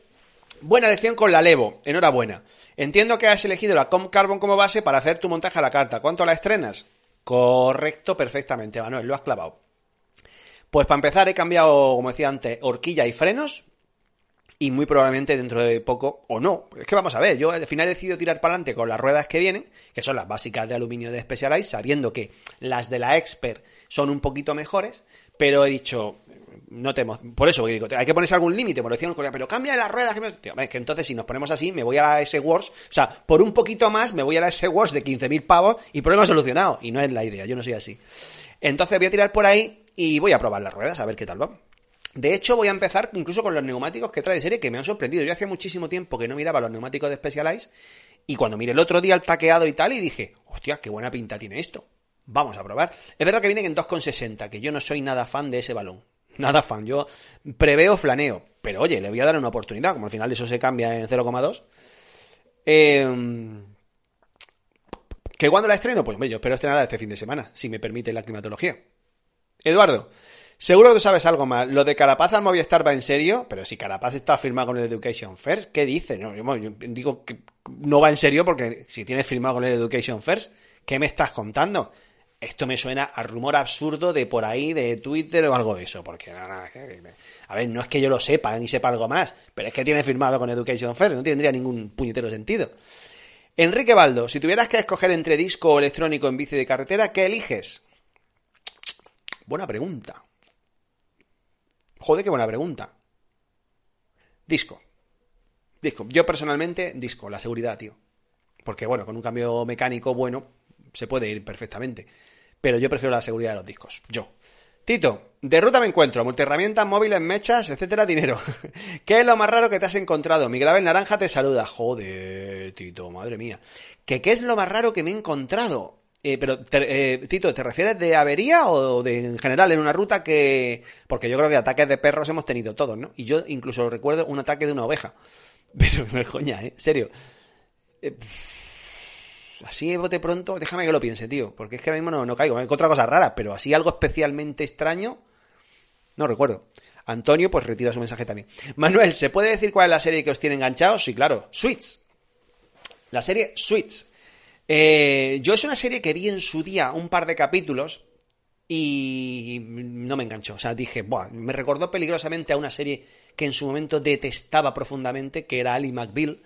buena lección con la Levo. Enhorabuena. Entiendo que has elegido la Com Carbon como base para hacer tu montaje a la carta. ¿Cuánto la estrenas? Correcto, perfectamente, Manuel, lo has clavado. Pues para empezar he cambiado, como decía antes, horquilla y frenos. Y muy probablemente dentro de poco, o no, es que vamos a ver, yo al final he decidido tirar para adelante con las ruedas que vienen, que son las básicas de aluminio de Specialized, sabiendo que las de la Expert son un poquito mejores, pero he dicho, no te por eso digo, hay que ponerse algún límite, por decir pero cambia las ruedas, me... Tío, es que entonces si nos ponemos así, me voy a la S-Wars, o sea, por un poquito más me voy a la S-Wars de 15.000 pavos y problema solucionado, y no es la idea, yo no soy así. Entonces voy a tirar por ahí y voy a probar las ruedas, a ver qué tal va. De hecho, voy a empezar incluso con los neumáticos que trae de serie que me han sorprendido. Yo hacía muchísimo tiempo que no miraba los neumáticos de Specialized y cuando miré el otro día el taqueado y tal y dije, hostia, qué buena pinta tiene esto. Vamos a probar. Es verdad que vienen en 2,60, que yo no soy nada fan de ese balón. Nada fan. Yo preveo flaneo. Pero oye, le voy a dar una oportunidad. Como al final eso se cambia en 0,2. Eh, ¿Que cuando la estreno? Pues hombre, yo espero estrenarla este fin de semana, si me permite la climatología. Eduardo, seguro que sabes algo más. Lo de Carapaz al Movistar va en serio, pero si Carapaz está firmado con el Education First, ¿qué dice? No, yo, digo que no va en serio porque si tienes firmado con el Education First, ¿qué me estás contando? Esto me suena a rumor absurdo de por ahí, de Twitter o algo de eso, porque a ver, no es que yo lo sepa ni sepa algo más, pero es que tiene firmado con Education First, no tendría ningún puñetero sentido. Enrique Baldo, si tuvieras que escoger entre disco o electrónico en bici de carretera, ¿qué eliges? Buena pregunta. Joder, qué buena pregunta. Disco. Disco. Yo personalmente, disco, la seguridad, tío. Porque bueno, con un cambio mecánico bueno, se puede ir perfectamente. Pero yo prefiero la seguridad de los discos. Yo. Tito, de ruta me encuentro, multiherramientas, móviles, mechas, etcétera, dinero. <laughs> ¿Qué es lo más raro que te has encontrado? Mi grave naranja te saluda. Joder, Tito, madre mía. ¿Qué, ¿Qué es lo más raro que me he encontrado? Eh, pero, te, eh, Tito, ¿te refieres de avería o de en general en una ruta que... Porque yo creo que ataques de perros hemos tenido todos, ¿no? Y yo incluso recuerdo un ataque de una oveja. <laughs> Pero no es coña, ¿eh? Serio. Eh, así bote pronto, déjame que lo piense, tío. Porque es que ahora mismo no, no caigo. Me he encontrado cosas raras, pero así algo especialmente extraño... No recuerdo. Antonio, pues retira su mensaje también. Manuel, ¿se puede decir cuál es la serie que os tiene enganchados? Sí, claro. Switch. La serie Switch. Eh, yo es una serie que vi en su día un par de capítulos y no me enganchó. O sea, dije, Buah, me recordó peligrosamente a una serie que en su momento detestaba profundamente, que era Ali McBeal.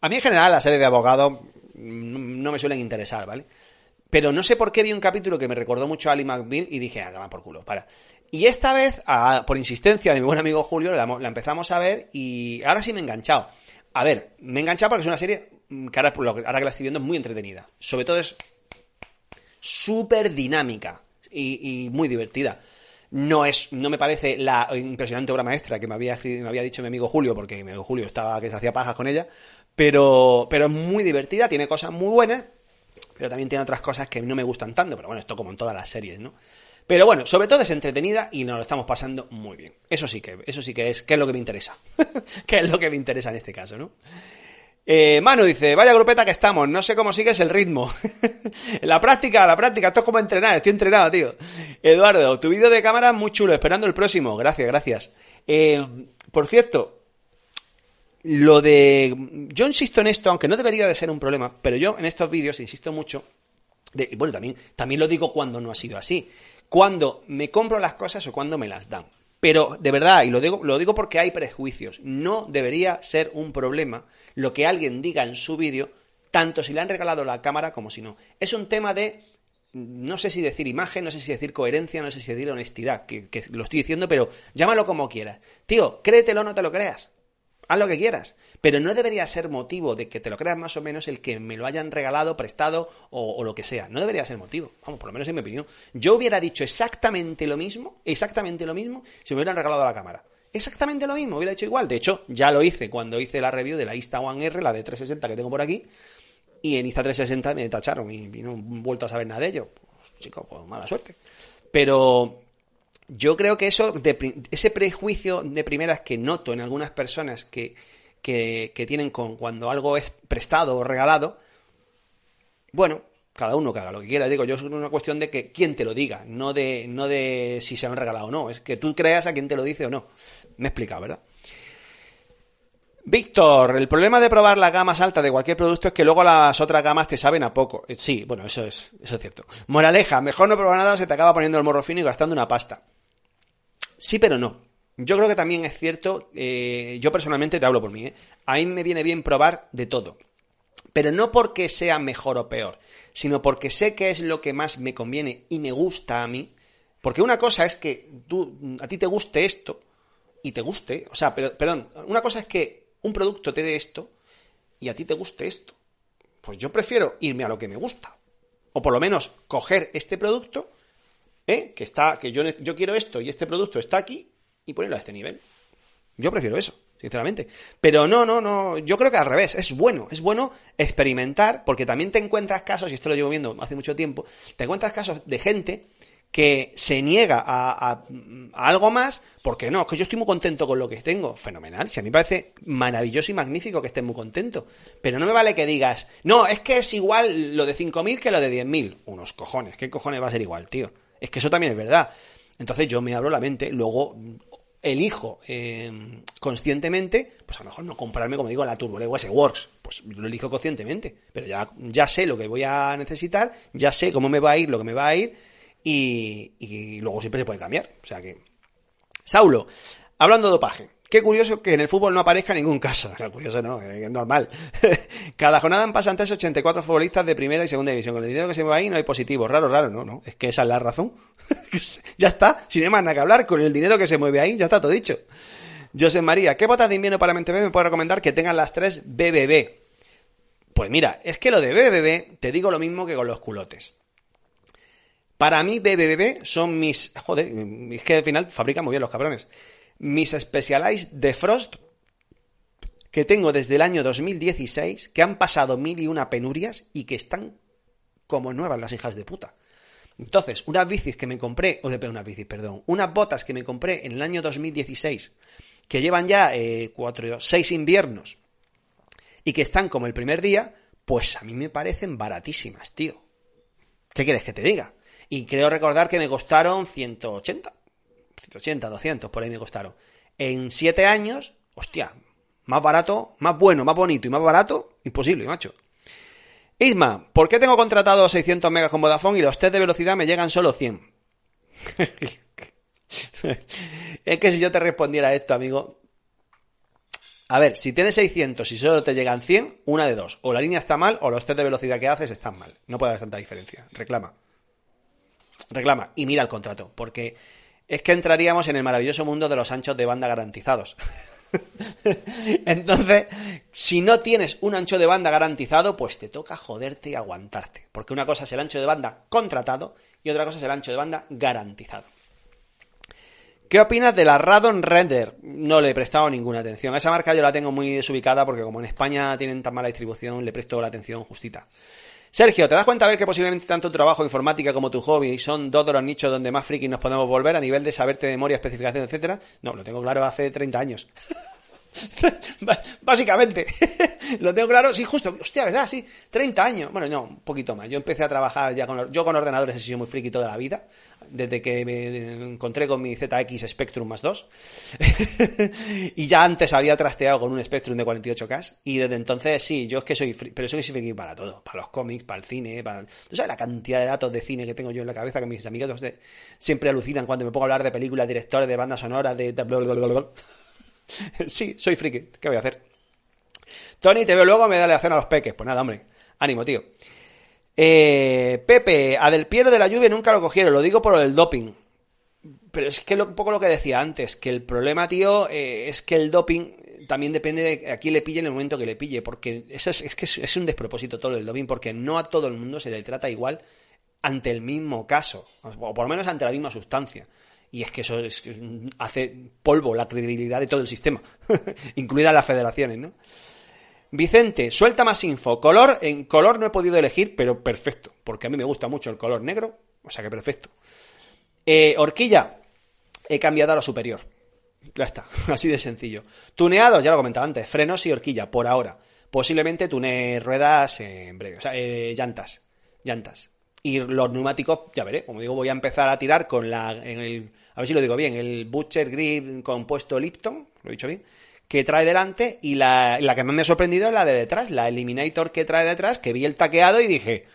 A mí en general la serie de abogado no me suelen interesar, ¿vale? Pero no sé por qué vi un capítulo que me recordó mucho a Ali McBeal y dije, ah, por culo, para. Y esta vez, a, por insistencia de mi buen amigo Julio, la, empezamos a ver y ahora sí me he enganchado. A ver, me he enganchado porque es una serie que ahora, ahora que la estoy viendo es muy entretenida. Sobre todo es súper dinámica y, y, muy divertida. No es, no me parece la impresionante obra maestra que me había, me había dicho mi amigo Julio, porque mi amigo Julio estaba que se hacía pajas con ella, pero, pero es muy divertida, tiene cosas muy buenas, pero también tiene otras cosas que no me gustan tanto, pero bueno, esto como en todas las series, ¿no? Pero bueno, sobre todo es entretenida y nos lo estamos pasando muy bien. Eso sí que, eso sí que es, que es lo que me interesa. <laughs> que es lo que me interesa en este caso, ¿no? Eh, Manu dice, vaya grupeta que estamos, no sé cómo sigues el ritmo. <laughs> la práctica, la práctica, esto es como entrenar, estoy entrenado, tío. Eduardo, tu vídeo de cámara muy chulo, esperando el próximo. Gracias, gracias. Eh, por cierto, lo de... Yo insisto en esto, aunque no debería de ser un problema, pero yo en estos vídeos insisto mucho, de, bueno, también, también lo digo cuando no ha sido así, cuando me compro las cosas o cuando me las dan. Pero de verdad, y lo digo, lo digo porque hay prejuicios, no debería ser un problema lo que alguien diga en su vídeo, tanto si le han regalado la cámara como si no. Es un tema de, no sé si decir imagen, no sé si decir coherencia, no sé si decir honestidad, que, que lo estoy diciendo, pero llámalo como quieras. Tío, créetelo o no te lo creas. Haz lo que quieras. Pero no debería ser motivo de que te lo creas más o menos el que me lo hayan regalado, prestado o, lo que sea. No debería ser motivo. Vamos, por lo menos en mi opinión. Yo hubiera dicho exactamente lo mismo, exactamente lo mismo, si me hubieran regalado la cámara. Exactamente lo mismo, hubiera hecho igual. De hecho, ya lo hice cuando hice la review de la Insta One R, la de 360 que tengo por aquí. Y en Insta 360 me tacharon y, y no he vuelto a saber nada de ello. Pues, chico, pues mala suerte. Pero yo creo que eso, de ese prejuicio de primeras que noto en algunas personas que, que, tienen con cuando algo es prestado o regalado, bueno, cada uno que haga lo que quiera. Digo, yo es una cuestión de que quién te lo diga, no de, no de si se han regalado o no. Es que tú creas a quién te lo dice o no. Me he explicado, ¿verdad? Víctor, el problema de probar la gama más alta de cualquier producto es que luego las otras gamas te saben a poco. Eh, Sí, bueno, eso es, eso es cierto. Moraleja, mejor no probar nada o se te acaba poniendo el morro fino y gastando una pasta. Sí, pero no. Yo creo que también es cierto, eh, yo personalmente te hablo por mí, ¿eh? a mí me viene bien probar de todo. Pero no porque sea mejor o peor, sino porque sé qué es lo que más me conviene y me gusta a mí. Porque una cosa es que a ti te guste esto y te guste, o sea, pero, perdón, una cosa es que un producto te dé esto y a ti te guste esto. Pues yo prefiero irme a lo que me gusta. O por lo menos coger este producto, ¿eh? que está, que yo, yo quiero esto y este producto está aquí y ponerlo a este nivel. Yo prefiero eso, sinceramente. Pero no, no, no. Yo creo que al revés. Es bueno. Es bueno experimentar, porque también te encuentras casos, y esto lo llevo viendo hace mucho tiempo, te encuentras casos de gente que se niega a, algo más porque no, es que yo estoy muy contento con lo que tengo. Fenomenal. Si a mí me parece maravilloso y magnífico que estés muy contento. Pero no me vale que digas, no, es que es igual lo de 5.000 que lo de 10.000. Unos cojones. ¿Qué cojones va a ser igual, tío? Es que eso también es verdad. Entonces yo me abro la mente, luego elijo eh, conscientemente, pues a lo mejor no comprarme, como digo, la Turbo Lego S Works, pues lo elijo conscientemente, pero ya, ya sé lo que voy a necesitar, ya sé cómo me va a ir, lo que me va a ir, y, y luego siempre se puede cambiar. O sea que. Saulo, hablando de dopaje. Qué curioso que en el fútbol no aparezca ningún caso. <laughs> Curioso no, es normal. <laughs> Cada jornada pasan 84 futbolistas de primera y segunda división. Con el dinero que se va ahí no hay positivo. Raro, raro, no, no. Es que esa es la razón. <laughs> ya está, sin más nada que hablar. Con el dinero que se mueve ahí, ya está todo dicho. José María, ¿qué botas de invierno para MTV me puede recomendar que tengan las tres BBB? Pues mira, es que lo de BBB te digo lo mismo que con los culotes. Para mí, BBB son mis. Joder, es que al final fabrican muy bien los cabrones. Mis Specialized de Frost, que tengo desde el año 2016, que han pasado mil y una penurias y que están como nuevas las hijas de puta. Entonces, unas bicis que me compré, o de unas bicis, perdón, unas botas que me compré en el año 2016, que llevan ya eh, cuatro, seis inviernos y que están como el primer día, pues a mí me parecen baratísimas, tío. ¿Qué quieres que te diga? Y creo recordar que me costaron 180, 180, 200, por ahí me costaron. En 7 años, hostia, más barato, más bueno, más bonito y más barato, imposible, macho. Isma, ¿por qué tengo contratado 600 megas con Vodafone y los test de velocidad me llegan solo 100? <laughs> es que si yo te respondiera esto, amigo, a ver, si tienes 600 y solo te llegan 100, una de dos. O la línea está mal o los test de velocidad que haces están mal. No puede haber tanta diferencia. Reclama. Reclama y mira el contrato. Porque es que entraríamos en el maravilloso mundo de los anchos de banda garantizados. <laughs> Entonces, si no tienes un ancho de banda garantizado, pues te toca joderte y aguantarte. Porque una cosa es el ancho de banda contratado y otra cosa es el ancho de banda garantizado. ¿Qué opinas de la Radon Render? No le he prestado ninguna atención. Esa marca yo la tengo muy desubicada porque como en España tienen tan mala distribución, le presto la atención justita. Sergio, ¿te das cuenta a ver que posiblemente tanto tu trabajo informática como tu hobby son dos de los nichos donde más friki nos podemos volver a nivel de saberte de memoria, especificación, etcétera? No, lo tengo claro hace 30 años. <laughs> <laughs> Básicamente, <laughs> lo tengo claro, sí, justo, hostia, ¿verdad? Sí, 30 años, bueno, no, un poquito más. Yo empecé a trabajar ya con, yo con ordenadores he sido muy friki toda la vida, desde que me encontré con mi ZX Spectrum más 2. <laughs> y ya antes había trasteado con un Spectrum de 48K, y desde entonces sí, yo es que soy friki, pero soy friki para todo, para los cómics, para el cine, para... ¿Tú sabes la cantidad de datos de cine que tengo yo en la cabeza que mis amigos siempre alucinan cuando me pongo a hablar de películas, directores, de bandas sonoras, de... <laughs> Sí, soy friki. ¿Qué voy a hacer? Tony, te veo luego, me dale a cena a los peques. Pues nada, hombre. Ánimo, tío. Eh, Pepe, a Del Piero de la lluvia nunca lo cogieron. Lo digo por el doping. Pero es que lo, un poco lo que decía antes, que el problema, tío, eh, es que el doping también depende de a quién le pille en el momento que le pille, porque eso es, que es, un despropósito todo el dobbing, porque no a todo el mundo se le trata igual ante el mismo caso, o por lo menos ante la misma sustancia. Y es que eso es- hace polvo la credibilidad de todo el sistema, <laughs> incluidas las federaciones, ¿no? Vicente, suelta más info. Color, en color no he podido elegir, pero perfecto, porque a mí me gusta mucho el color negro, o sea que perfecto. Eh, horquilla, he cambiado a lo superior. Ya está, <laughs> así de sencillo. Tuneados, ya lo comentaba antes, frenos y horquilla, por ahora. Posiblemente tune ruedas en breve, o sea, eh, llantas, llantas. Y los neumáticos, ya veré, como digo, voy a empezar a tirar con la, en el, a ver si lo digo bien, el Butcher Grip compuesto Lipton, lo he dicho bien, que trae delante y la, la que más me ha sorprendido es la de detrás, la Eliminator que trae detrás, que vi el taqueado y dije,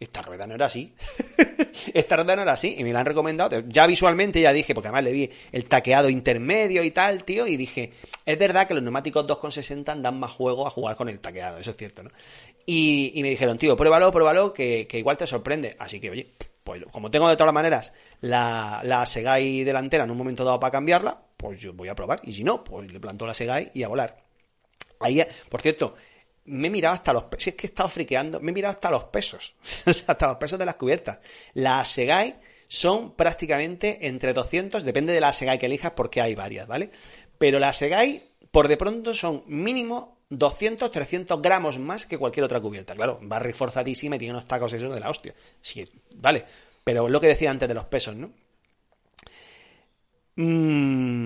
esta rueda no era así. <laughs> esta rueda no era así. Y me la han recomendado. Ya visualmente ya dije, porque además le vi el taqueado intermedio y tal, tío, y dije, es verdad que los neumáticos 2,60 dan más juego a jugar con el taqueado, eso es cierto, ¿no? Y, y me dijeron, tío, pruébalo, pruébalo, que, que igual te sorprende. Así que, oye, pues como tengo de todas maneras la, la Segai delantera en un momento dado para cambiarla, pues yo voy a probar. Y si no, pues le planto la Segai y a volar. Ahí, por cierto, me he mirado hasta los pesos. Si es que he estado friqueando, me he mirado hasta los pesos. <laughs> Hasta los pesos de las cubiertas. Las Segai son prácticamente entre 200, depende de la Segai que elijas porque hay varias, ¿vale? Pero las Segai, por de pronto, son mínimo 200, 300 gramos más que cualquier otra cubierta. Claro, va reforzadísima y tiene unos tacos esos de la hostia. Sí, vale. Pero lo que decía antes de los pesos, ¿no? Mm,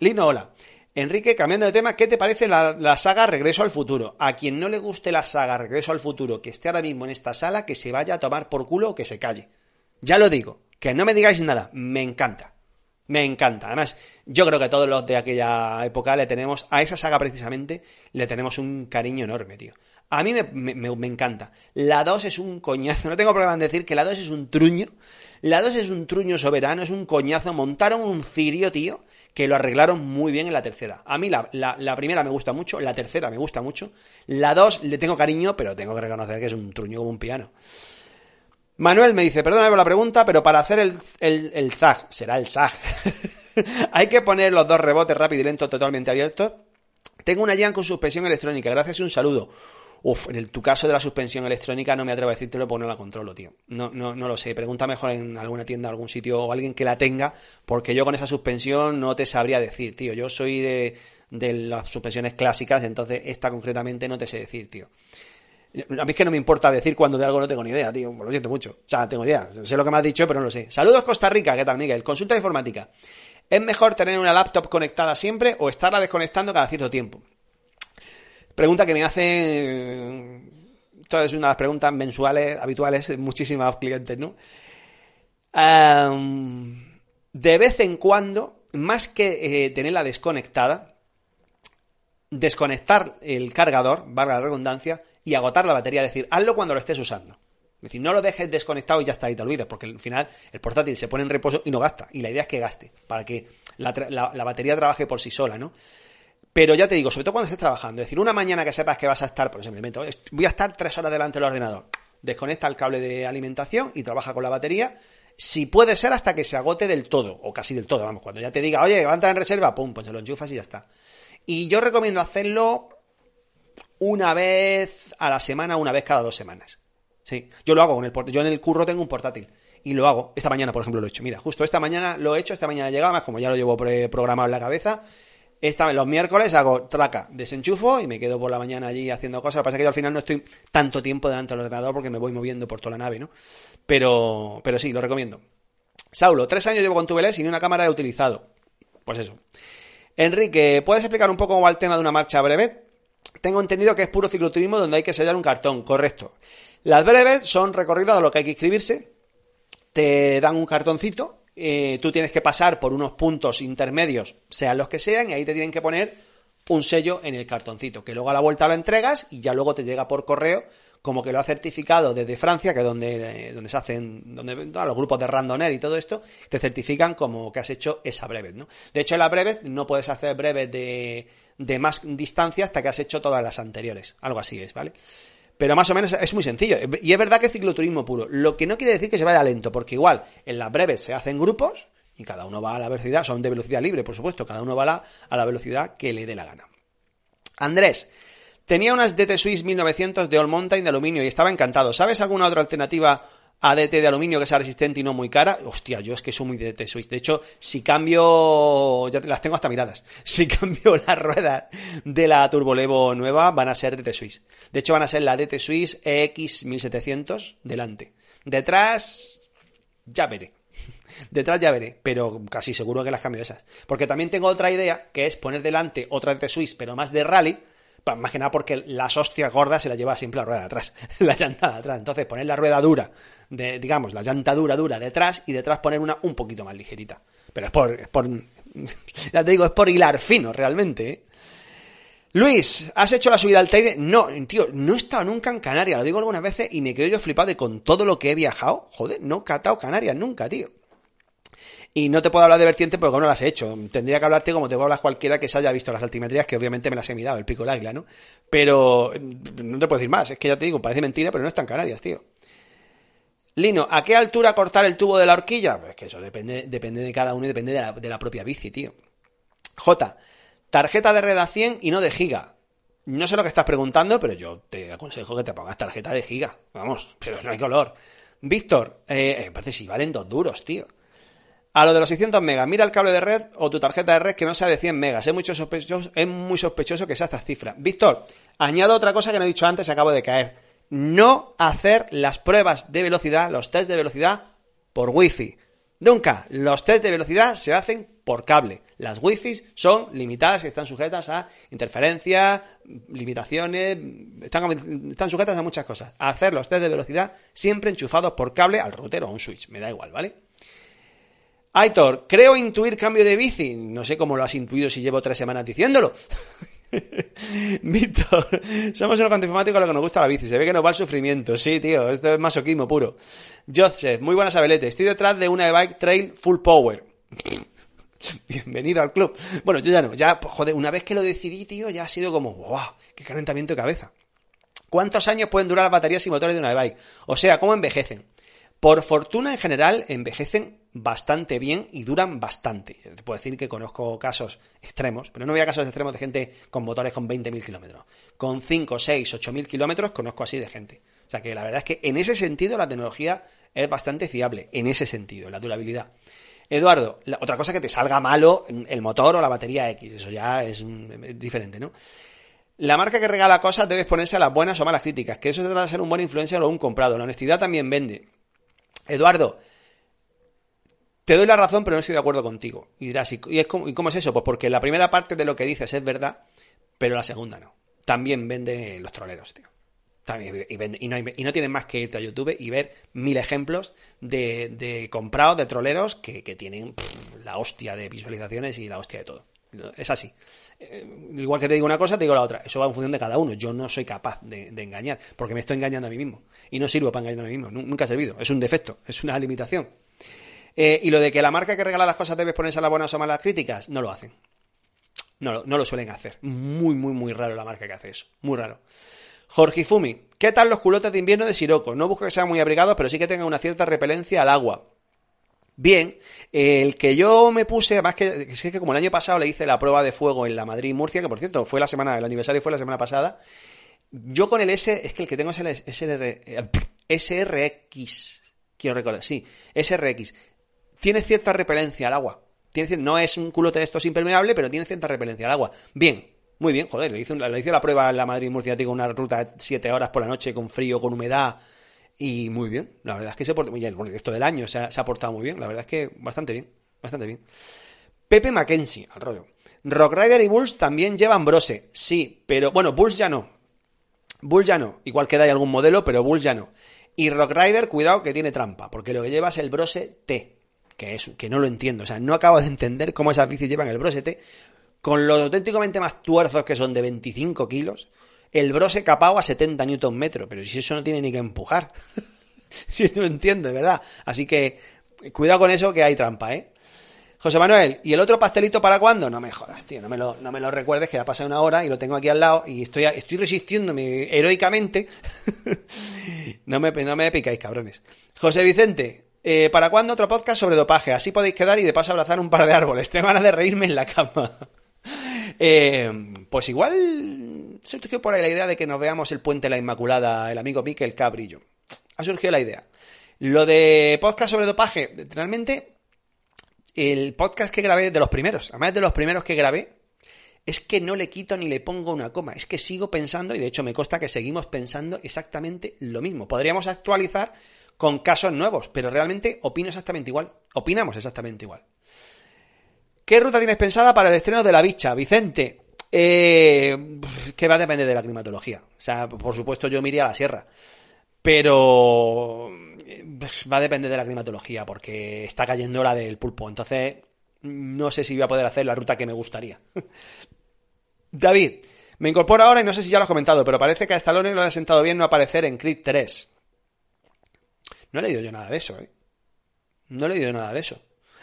Lino, hola. Enrique, cambiando de tema, ¿qué te parece la, la saga Regreso al Futuro? A quien no le guste la saga Regreso al Futuro, que esté ahora mismo en esta sala, que se vaya a tomar por culo o que se calle. Ya lo digo, que no me digáis nada, me encanta. Me encanta. Además, yo creo que todos los de aquella época le tenemos, a esa saga precisamente, le tenemos un cariño enorme, tío. A mí me, me- me- encanta. La 2 es un coñazo. No tengo problema en decir que la 2 es un truño. La 2 es un truño soberano, es un coñazo. Montaron un cirio, tío, que lo arreglaron muy bien en la tercera. A mí la, la- la primera me gusta mucho, la tercera me gusta mucho. La 2 le tengo cariño, pero tengo que reconocer que es un truño como un piano. Manuel me dice, perdóname por la pregunta, pero para hacer el, el, el zag, será el zag, <laughs> hay que poner los dos rebotes rápido y lento totalmente abiertos. Tengo una Jan con suspensión electrónica, gracias y un saludo. Uf, en tu caso de la suspensión electrónica no me atrevo a decírtelo porque no la controlo, tío. No, no, no lo sé. Pregunta mejor en alguna tienda, algún sitio o alguien que la tenga, porque yo con esa suspensión no te sabría decir, tío. Yo soy de, de las suspensiones clásicas, entonces esta concretamente no te sé decir, tío. A mí es que no me importa decir cuando de algo no tengo ni idea, tío. Lo siento mucho. O sea, tengo idea. Sé lo que me has dicho, pero no lo sé. Saludos Costa Rica. ¿Qué tal, Miguel? Consulta de informática. ¿Es mejor tener una laptop conectada siempre o estarla desconectando cada cierto tiempo? Pregunta que me hacen... Esto es una de las preguntas mensuales, habituales, de muchísimos clientes, ¿no? De vez en cuando, más que eh, tenerla desconectada, desconectar el cargador, valga la redundancia, y agotar la batería, es decir, hazlo cuando lo estés usando. Es decir, no lo dejes desconectado y ya está, y te olvides, porque al final el portátil se pone en reposo y no gasta. Y la idea es que gaste, para que la, batería trabaje por sí sola, ¿no? Pero ya te digo, sobre todo cuando estés trabajando, es decir, una mañana que sepas que vas a estar, por ejemplo, voy a estar tres horas delante del ordenador, desconecta el cable de alimentación y trabaja con la batería, si puede ser hasta que se agote del todo, o casi del todo, vamos, cuando ya te diga, oye, va a entrar en reserva, pum, pues se lo enchufas y ya está. Y yo recomiendo hacerlo una vez a la semana, una vez cada dos semanas. Sí, yo lo hago con el portátil. Yo en el curro tengo un portátil. Y lo hago. Esta mañana, por ejemplo, lo he hecho. Mira, justo esta mañana lo he hecho, esta mañana llegaba, más como ya lo llevo programado en la cabeza. Esta, los miércoles hago traca, desenchufo y me quedo por la mañana allí haciendo cosas. Lo que pasa es que yo al final no estoy tanto tiempo delante del ordenador porque me voy moviendo por toda la nave, ¿no? Pero, pero sí, lo recomiendo. Saulo, tres años llevo con Tubeless y ni una cámara he utilizado. Pues eso. Enrique, ¿puedes explicar un poco cómo va el tema de una marcha breve? Tengo entendido que es puro cicloturismo donde hay que sellar un cartón, correcto. Las breves son recorridos a lo que hay que inscribirse, te dan un cartoncito, eh, tú tienes que pasar por unos puntos intermedios, sean los que sean, y ahí te tienen que poner un sello en el cartoncito, que luego a la vuelta lo entregas y ya luego te llega por correo como que lo ha certificado desde Francia, que es donde, eh, donde se hacen, donde todos los grupos de Randoner y todo esto, te certifican como que has hecho esa brevet, ¿no? De hecho, en la no puedes hacer brevet de, de más distancia hasta que has hecho todas las anteriores. Algo así es, ¿vale? Pero más o menos es muy sencillo. Y es verdad que es cicloturismo puro. Lo que no quiere decir que se vaya lento, porque igual en las breves se hacen grupos Y cada uno va a la velocidad, son de velocidad libre, por supuesto, cada uno va a la, a la velocidad que le dé la gana. Andrés, tenía unas DT Swiss 1900 de All Mountain de aluminio y estaba encantado. ¿Sabes alguna otra alternativa a DT de aluminio que sea resistente y no muy cara? Hostia, yo es que soy muy DT Swiss. De hecho, si cambio, ya las tengo hasta miradas, <laughs> si cambio las ruedas de la Turbolevo nueva, van a ser DT Swiss. De hecho, van a ser la DT Swiss EX 1700 delante. Detrás, ya veré. <laughs> Detrás ya veré, pero casi seguro que las cambio esas. Porque también tengo otra idea, que es poner delante otra DT Swiss, pero más de rally, más que nada porque las hostias gordas se las lleva siempre la rueda de atrás, <laughs> la llanta de atrás. Entonces poner la rueda dura, de, digamos, la llanta dura, dura detrás y detrás poner una un poquito más ligerita. Pero es por, es por <laughs> ya te digo, es por hilar fino realmente. ¿eh? Luis, ¿has hecho la subida al Teide? No, tío, no he estado nunca en Canarias, lo digo algunas veces y me quedo yo flipado de con todo lo que he viajado. Joder, no he catado Canarias nunca, tío. Y no te puedo hablar de vertiente porque no las he hecho. Tendría que hablarte como te puedo hablar cualquiera que se haya visto las altimetrías, que obviamente me las he mirado, el pico del águila, ¿no? Pero no te puedo decir más, es que ya te digo, parece mentira, pero no está en Canarias, tío. Lino, ¿a qué altura cortar el tubo de la horquilla? Pues que eso depende, depende de cada uno y depende de la, propia bici, tío. J, tarjeta de red a 100 y no de giga. No sé lo que estás preguntando, pero yo te aconsejo que te pongas tarjeta de giga. Vamos, pero no hay color. Víctor, eh, me parece si valen dos duros, tío. A lo de los 600 megas, mira el cable de red o tu tarjeta de red que no sea de 100 megas. Es, mucho sospechoso, es muy sospechoso que sea esta cifra. Víctor, añado otra cosa que no he dicho antes, acabo de caer. No hacer las pruebas de velocidad, los test de velocidad, por wifi. Nunca. Los test de velocidad se hacen por cable. Las wifi son limitadas y están sujetas a interferencia, limitaciones, están, están sujetas a muchas cosas. Hacer los test de velocidad siempre enchufados por cable al router o a un switch. Me da igual, ¿vale? Aitor, creo intuir cambio de bici. No sé cómo lo has intuido si llevo tres semanas diciéndolo. <laughs> Víctor, somos los informáticos a lo que nos gusta la bici. Se ve que nos va el sufrimiento. Sí, tío, esto es masoquismo puro. Joseph, muy buenas abelete. Estoy detrás de una e-bike trail full power. <laughs> Bienvenido al club. Bueno, yo ya no. Ya, pues, joder, una vez que lo decidí, tío, ya ha sido como, wow, qué calentamiento de cabeza. ¿Cuántos años pueden durar las baterías y motores de una e-bike? O sea, ¿cómo envejecen? Por fortuna, en general, envejecen bastante bien y duran bastante. Te puedo decir que conozco casos extremos, pero no voy casos extremos de gente con motores con 20.000 kilómetros. Con 5, 6, 8.000 kilómetros conozco así de gente. O sea que la verdad es que en ese sentido la tecnología es bastante fiable, en ese sentido, la durabilidad. Eduardo, otra cosa que te salga malo el motor o la batería X, eso ya es, diferente, ¿no? La marca que regala cosas debe ponerse a las buenas o malas críticas, que eso trata de ser un buen influencer o un comprado. La honestidad también vende. Eduardo, te doy la razón, pero no estoy de acuerdo contigo. Y dirás, ¿y, cómo, es eso? Pues porque la primera parte de lo que dices es verdad, pero la segunda no. También vende los troleros, tío. y, no tienen más que irte a YouTube y ver mil ejemplos de, comprados, de troleros que, tienen la hostia de visualizaciones y la hostia de todo. Es así. Eh, igual que te digo una cosa, te digo la otra. Eso va en función de cada uno. Yo no soy capaz de, engañar, porque me estoy engañando a mí mismo. Y no sirvo para engañar a mí mismo. Nunca ha servido. Es un defecto, es una limitación. Eh, y lo de que la marca que regala las cosas debe ponerse a las buenas o malas críticas, no lo hacen. No, no lo suelen hacer. Muy, muy, muy raro la marca que hace eso. Muy raro. Jorge Fumi, ¿qué tal los culotes de invierno de Siroco? No busco que sean muy abrigados, pero sí que tengan una cierta repelencia al agua. Bien, el que yo me puse, más que, es que como el año pasado le hice la prueba de fuego en la Madrid-Murcia, que por cierto fue la semana, el aniversario fue la semana pasada, yo con el S, es que el que tengo es el SR, SRX, quiero recordar, sí, SRX, tiene cierta repelencia al agua. Tiene, no es un culote de estos impermeable, pero tiene cierta repelencia al agua. Bien, muy bien, joder, le hice, le hice la prueba en la Madrid-Murcia, tengo una ruta de 7 horas por la noche con frío, con humedad, y muy bien, la verdad es que se portó muy bien. Esto del año se ha, se ha portado muy bien, la verdad es que bastante bien, bastante bien. Pepe Mackenzie, al rollo. Rock Rider y Bulls también llevan Brose, sí, pero bueno, Bulls ya no. Bulls ya no, igual queda hay algún modelo, pero Bulls ya no. Y Rock Rider, cuidado que tiene trampa, porque lo que lleva es el Brose T, que es que no lo entiendo, o sea, no acabo de entender cómo esas bicis llevan el Brose T con los auténticamente más tuerzos que son de 25 kilos el brose capao a 70 newton metro, pero si eso no tiene ni que empujar. <laughs> si eso no entiendo, verdad. Así que cuidado con eso que hay trampa, ¿eh? José Manuel, ¿y el otro pastelito para cuándo? No me jodas, tío, no me lo, no me lo recuerdes, que ya ha pasado una hora y lo tengo aquí al lado y estoy, estoy resistiéndome heroicamente. <laughs> no, me, no me picáis, cabrones. José Vicente, Eh, ¿Para cuándo otro podcast sobre dopaje? Así podéis quedar y de paso abrazar un par de árboles. Tengo ganas de reírme en la cama. Eh, pues igual surgió por ahí la idea de que nos veamos el puente La Inmaculada, el amigo Miquel Cabrillo. Ha surgido la idea. Lo de podcast sobre dopaje, realmente el podcast que grabé, de los primeros, además de los primeros que grabé, es que no le quito ni le pongo una coma. Es que sigo pensando, y de hecho me consta que seguimos pensando exactamente lo mismo. Podríamos actualizar con casos nuevos, pero realmente opino exactamente igual. Opinamos exactamente igual. ¿Qué ruta tienes pensada para el estreno de La Bicha, Vicente? Eh, que va a depender de la climatología. O sea, por supuesto yo me iría a la sierra. Pero pues, va a depender de la climatología, porque está cayendo la del pulpo. Entonces, no sé si voy a poder hacer la ruta que me gustaría. <laughs> David, me incorporo ahora y no sé si ya lo has comentado, pero parece que a Stallone no le ha sentado bien no aparecer en Creed 3. No he leído yo nada de eso, ¿eh? No he leído nada de eso.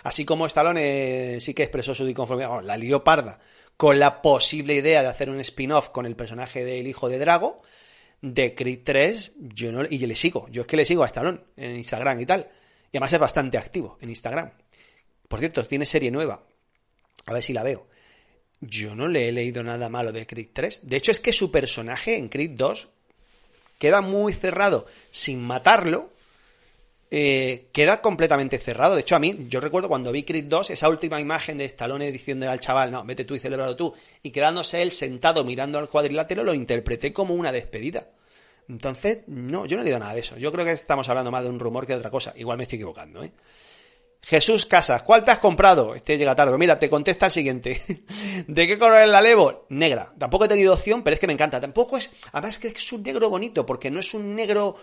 Así como Stallone sí que expresó su disconformidad, la lió parda, con la posible idea de hacer un spin-off con el personaje del hijo de Drago, de Creed 3, yo no, y yo le sigo. Yo es que le sigo a Stallone en Instagram y tal. Y además es bastante activo en Instagram. Por cierto, tiene serie nueva. A ver si la veo. Yo no le he leído nada malo de Creed 3. De hecho, es que su personaje en Creed 2 queda muy cerrado sin matarlo. Eh, queda completamente cerrado. De hecho, a mí, yo recuerdo cuando vi Creed 2, esa última imagen de Stallone diciéndole al chaval, no, vete tú y celebralo tú, y quedándose él sentado mirando al cuadrilátero, lo interpreté como una despedida. Entonces, no, yo no he leído nada de eso. Yo creo que estamos hablando más de un rumor que de otra cosa. Igual me estoy equivocando, ¿eh? Jesús Casas, ¿cuál te has comprado? Este llega tarde. Mira, te contesta el siguiente. <laughs> ¿De qué color es la Levo? Negra. Tampoco he tenido opción, pero es que me encanta. Tampoco es. Además, que es un negro bonito, porque no es un negro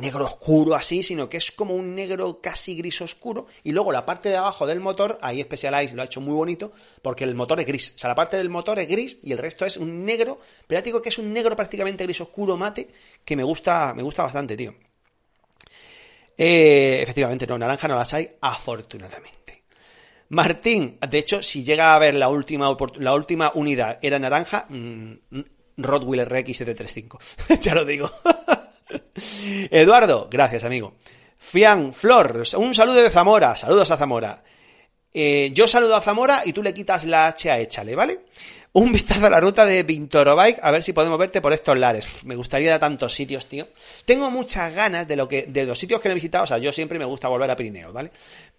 negro oscuro así, sino que es como un negro casi gris oscuro. Y luego la parte de abajo del motor, ahí Specialized lo ha hecho muy bonito, porque el motor es gris. O sea, la parte del motor es gris y el resto es un negro, pero ya digo que es un negro prácticamente gris oscuro mate, que me gusta, me gusta bastante, tío. Eh, efectivamente, no, naranja no las hay, afortunadamente. Martín, de hecho, si llega a ver la última, la última unidad era naranja, mmm, Rod Wheeler RX735. ya lo digo. <laughs> Eduardo, gracias amigo. Fian Flor, un saludo de Zamora, saludos a Zamora. Eh, yo saludo a Zamora y tú le quitas la H a échale, ¿vale? Un vistazo a la ruta de Vintorobike, a ver si podemos verte por estos lares. Me gustaría ir a tantos sitios, tío. Tengo muchas ganas de lo que, de los sitios que no he visitado, o sea, yo siempre me gusta volver a Pirineos, ¿vale?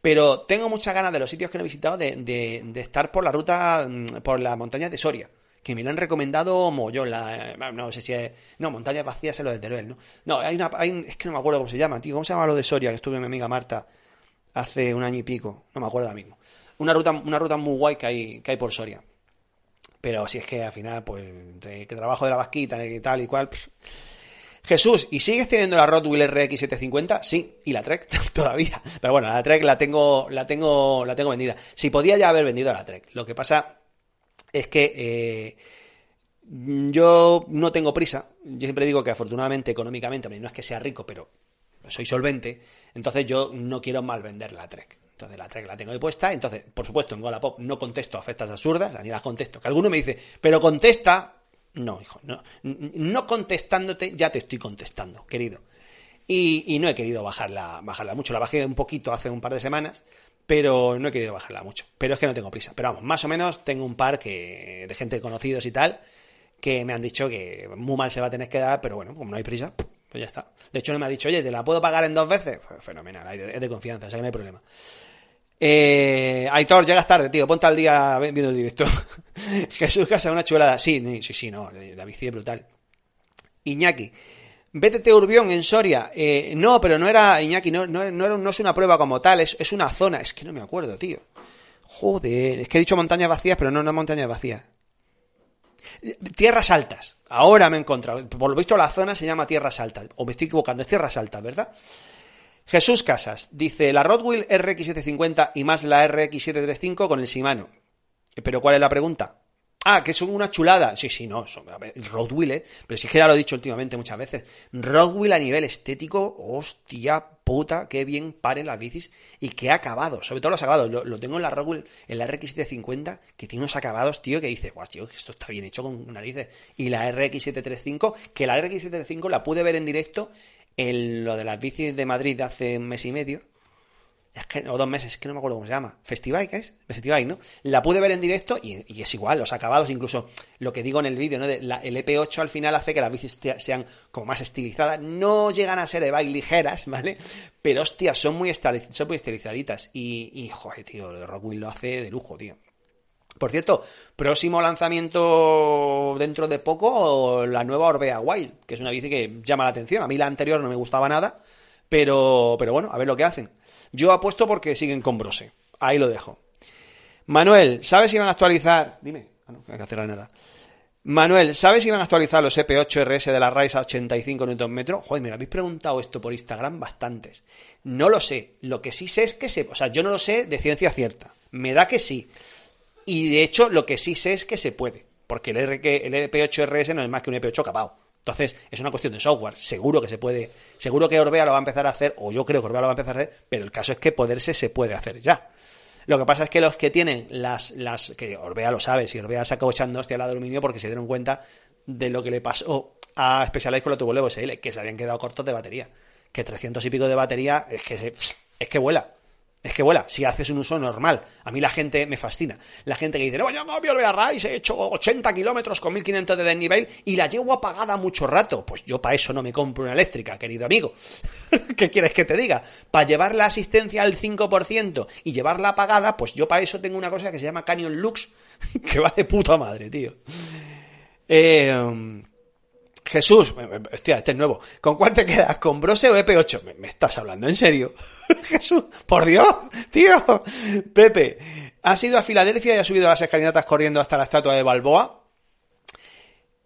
Pero tengo muchas ganas de los sitios que no he visitado de, de, estar por la ruta, mm, por la montaña de Soria que me lo han recomendado mollón, la, no sé si es, no, montañas vacías es lo de Teruel, ¿no? No, hay una, es que no me acuerdo cómo se llama, tío, ¿cómo se llama lo de Soria? Que estuve mi amiga Marta hace un año y pico, no me acuerdo ahora mismo. Una ruta, una ruta muy guay que hay, que hay por Soria. Pero si es que al final, pues, entre que trabajo de la vasquita y tal y cual. Jesús, ¿y sigues teniendo la Rod Wheeler RX750? Sí, y la Trek <laughs> todavía. Pero bueno, la Trek la tengo, la tengo, la tengo vendida. Si podía ya haber vendido la Trek. Lo que pasa es que eh, yo no tengo prisa. Yo siempre digo que afortunadamente, económicamente, no es que sea rico, pero soy solvente. Entonces yo no quiero mal vender la Trek. Entonces la Trek la tengo ahí puesta. Entonces, por supuesto, en Wallapop no contesto a ofertas absurdas, ni las contesto. Que alguno me dice, pero contesta. No, hijo, no, no contestándote, ya te estoy contestando, querido. Y, y no he querido bajarla, bajarla mucho. La bajé un poquito hace un par de semanas pero no he querido bajarla mucho. Pero es que no tengo prisa. Pero vamos, más o menos tengo un par que de gente conocidos y tal que me han dicho que muy mal se va a tener que dar, pero bueno, como no hay prisa, pues ya está. De hecho, no me ha dicho, oye, ¿te la puedo pagar en dos veces? Pues fenomenal, es de confianza, o sea que no hay problema. Eh, Aitor, llegas tarde, tío, ponte al día viendo el directo. <laughs> Jesús Casa, una chulada. Sí, sí, sí, no, la bici es brutal. Iñaki, BTT Urbión en Soria. Eh, no, pero no era, Iñaki, no, no, no, es una prueba como tal, es, es, una zona. Es que no me acuerdo, tío. Joder, es que he dicho montañas vacías, pero no, no montañas vacías. Tierras altas. Ahora me he encontrado. Por lo visto la zona se llama Tierras Altas. O me estoy equivocando, es Tierras Altas, ¿verdad? Jesús Casas dice la Rodwell RX750 y más la RX735 con el Shimano. Pero ¿cuál es la pregunta? Ah, que son una chulada. Sí, sí, no, son Rodwell, ¿eh? Pero si es que ya lo he dicho últimamente muchas veces. Rodwell a nivel estético, hostia puta, qué bien paren las bicis y qué acabado. Sobre todo los acabados. Lo, tengo en la Rodwell, en la RX750, que tiene unos acabados, tío, que dice, guau, tío, esto está bien hecho con narices. Y la RX735, que la RX735 la pude ver en directo en lo de las bicis de Madrid de hace un mes y medio o dos meses, es que no me acuerdo cómo se llama, Festival, ¿qué es? Festival, ¿no? La pude ver en directo y, es igual, los acabados, incluso lo que digo en el vídeo, ¿no? El EP8 al final hace que las bicis sean como más estilizadas, no llegan a ser de bike ligeras, ¿vale? Pero hostia, son muy, son muy estilizaditas y, y joder, tío, lo Rockwell lo hace de lujo, tío. Por cierto, próximo lanzamiento dentro de poco, la nueva Orbea Wild, que es una bici que llama la atención. A mí la anterior no me gustaba nada, pero, pero bueno, a ver lo que hacen. Yo apuesto porque siguen con Brose. Ahí lo dejo. Manuel, ¿sabes si van a actualizar? Dime. Ah, no, hay que hacer nada. Manuel, ¿sabes si van a actualizar los EP8 RS de la Rise a 85 Nm? Joder, me lo habéis preguntado esto por Instagram bastantes. No lo sé. Lo que sí sé es que se... O sea, yo no lo sé de ciencia cierta. Me da que sí. Y de hecho, lo que sí sé es que se puede. Porque el, R el EP8 RS no es más que un EP8 capado. Entonces, es una cuestión de software. Seguro que se puede. Seguro que Orbea lo va a empezar a hacer, o yo creo que Orbea lo va a empezar a hacer, pero el caso es que poderse se puede hacer ya. Lo que pasa es que los que tienen las. las que Orbea lo sabe, si Orbea sacó echando hostia al aluminio porque se dieron cuenta de lo que le pasó a Specialized con la Turbo SL, que se habían quedado cortos de batería. Que 300 y pico de batería es que, se- es que vuela. Es que vuela, si haces un uso normal. A mí la gente me fascina. La gente que dice, no, yo no voy a Rise, he hecho 80 kilómetros con 1500 de desnivel y la llevo apagada mucho rato. Pues yo para eso no me compro una eléctrica, querido amigo. <laughs> ¿Qué quieres que te diga? Para llevar la asistencia al 5% y llevarla apagada, pues yo para eso tengo una cosa que se llama Canyon Lux, <laughs> que va de puta madre, tío. Eh, Jesús, hostia, este es nuevo. ¿Con cuál te quedas? ¿Con Brose o EP8? ¿Me, estás hablando en serio? <laughs> Jesús, por Dios, tío. Pepe, ¿has ido a Filadelfia y has subido las escalinatas corriendo hasta la estatua de Balboa?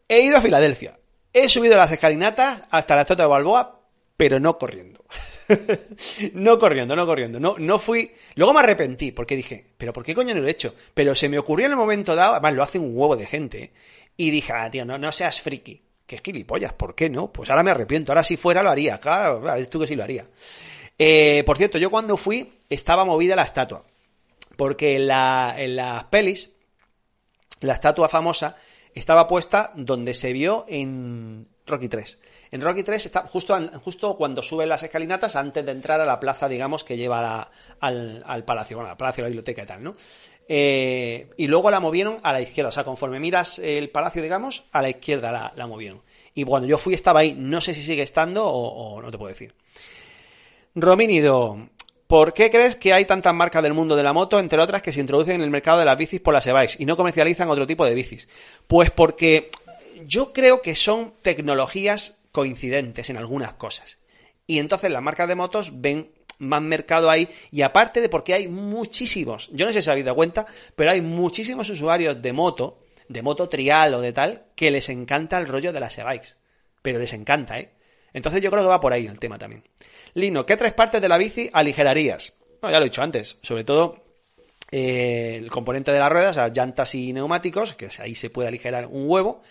He ido a Filadelfia. He subido las escalinatas hasta la estatua de Balboa, pero no corriendo. <laughs> no corriendo, no corriendo. No, no fui. Luego me arrepentí porque dije, ¿pero por qué coño no lo he hecho? Pero se me ocurrió en el momento dado, además lo hace un huevo de gente, ¿eh? y dije, ah, tío, no, no seas friki. Que es gilipollas, ¿por qué no? Pues ahora me arrepiento. Ahora si fuera lo haría. Claro, ves tú que sí lo haría. Eh, por cierto, yo cuando fui estaba movida la estatua. Porque en, la, en las pelis, la estatua famosa estaba puesta donde se vio en Rocky 3. En Rocky 3 está justo, justo cuando suben las escalinatas antes de entrar a la plaza, digamos, que lleva al, al palacio, bueno, al palacio, la biblioteca y tal, ¿no? Eh, y luego la movieron a la izquierda, o sea, conforme miras el palacio, digamos, a la izquierda la, la movieron. Y cuando yo fui estaba ahí, no sé si sigue estando o, no te puedo decir. Romínido, ¿por qué crees que hay tantas marcas del mundo de la moto, entre otras, que se introducen en el mercado de las bicis por las e-bikes y no comercializan otro tipo de bicis? Pues porque yo creo que son tecnologías coincidentes en algunas cosas. Y entonces las marcas de motos ven más mercado ahí y aparte de porque hay muchísimos, yo no sé si habéis dado cuenta, pero hay muchísimos usuarios de moto, de moto trial o de tal, que les encanta el rollo de las e-bikes. Pero les encanta, ¿eh? Entonces yo creo que va por ahí el tema también. Lino, ¿qué tres partes de la bici aligerarías? Bueno, ya lo he dicho antes, sobre todo eh, el componente de las ruedas, las llantas y neumáticos, que ahí se puede aligerar un huevo.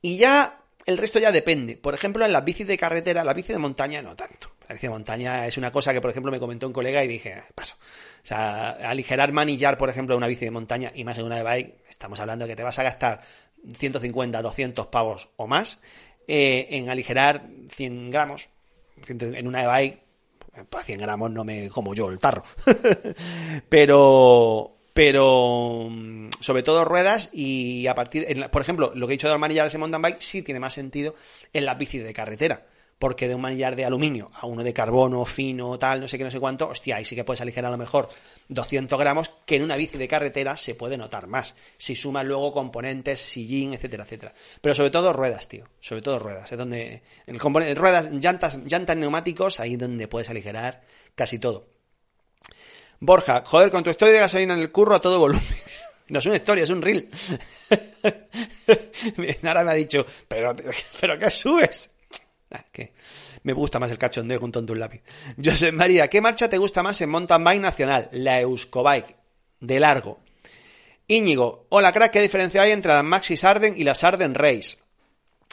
Y ya el resto ya depende. Por ejemplo, en las bicis de carretera, la bici de montaña no tanto. La bici de montaña es una cosa que, por ejemplo, me comentó un colega y dije, "Eh, paso. O sea, aligerar manillar, por ejemplo, una bici de montaña y más en una de bike, estamos hablando de que te vas a gastar 150, 200 pavos o más eh, en aligerar 100 gramos. En una de bike, para 100 gramos no me como yo el tarro. <laughs> pero, pero sobre todo ruedas y a partir, la- por ejemplo, lo que he dicho de manillar en mountain bike sí tiene más sentido en las bicis de carretera. Porque de un manillar de aluminio a uno de carbono fino, tal, no sé qué, no sé cuánto, hostia, ahí sí que puedes aligerar a lo mejor 200 gramos, que en una bici de carretera se puede notar más. Si sumas luego componentes, sillín, etcétera, etcétera. Pero sobre todo ruedas, tío. Sobre todo ruedas. Es donde. El componente, ruedas, llantas, llantas neumáticos, ahí donde puedes aligerar casi todo. Borja, joder, con tu historia de gasolina en el curro a todo volumen. <laughs> No es una historia, es un reel. <laughs> Ahora me ha dicho, pero, pero ¿qué subes? Ah, me gusta más el cachondeo junto un lápiz. <laughs> José María, ¿qué marcha te gusta más en mountain bike nacional? La Euskobike, de largo. Íñigo, hola crack, ¿qué diferencia hay entre las Maxis Arden y las Arden Race?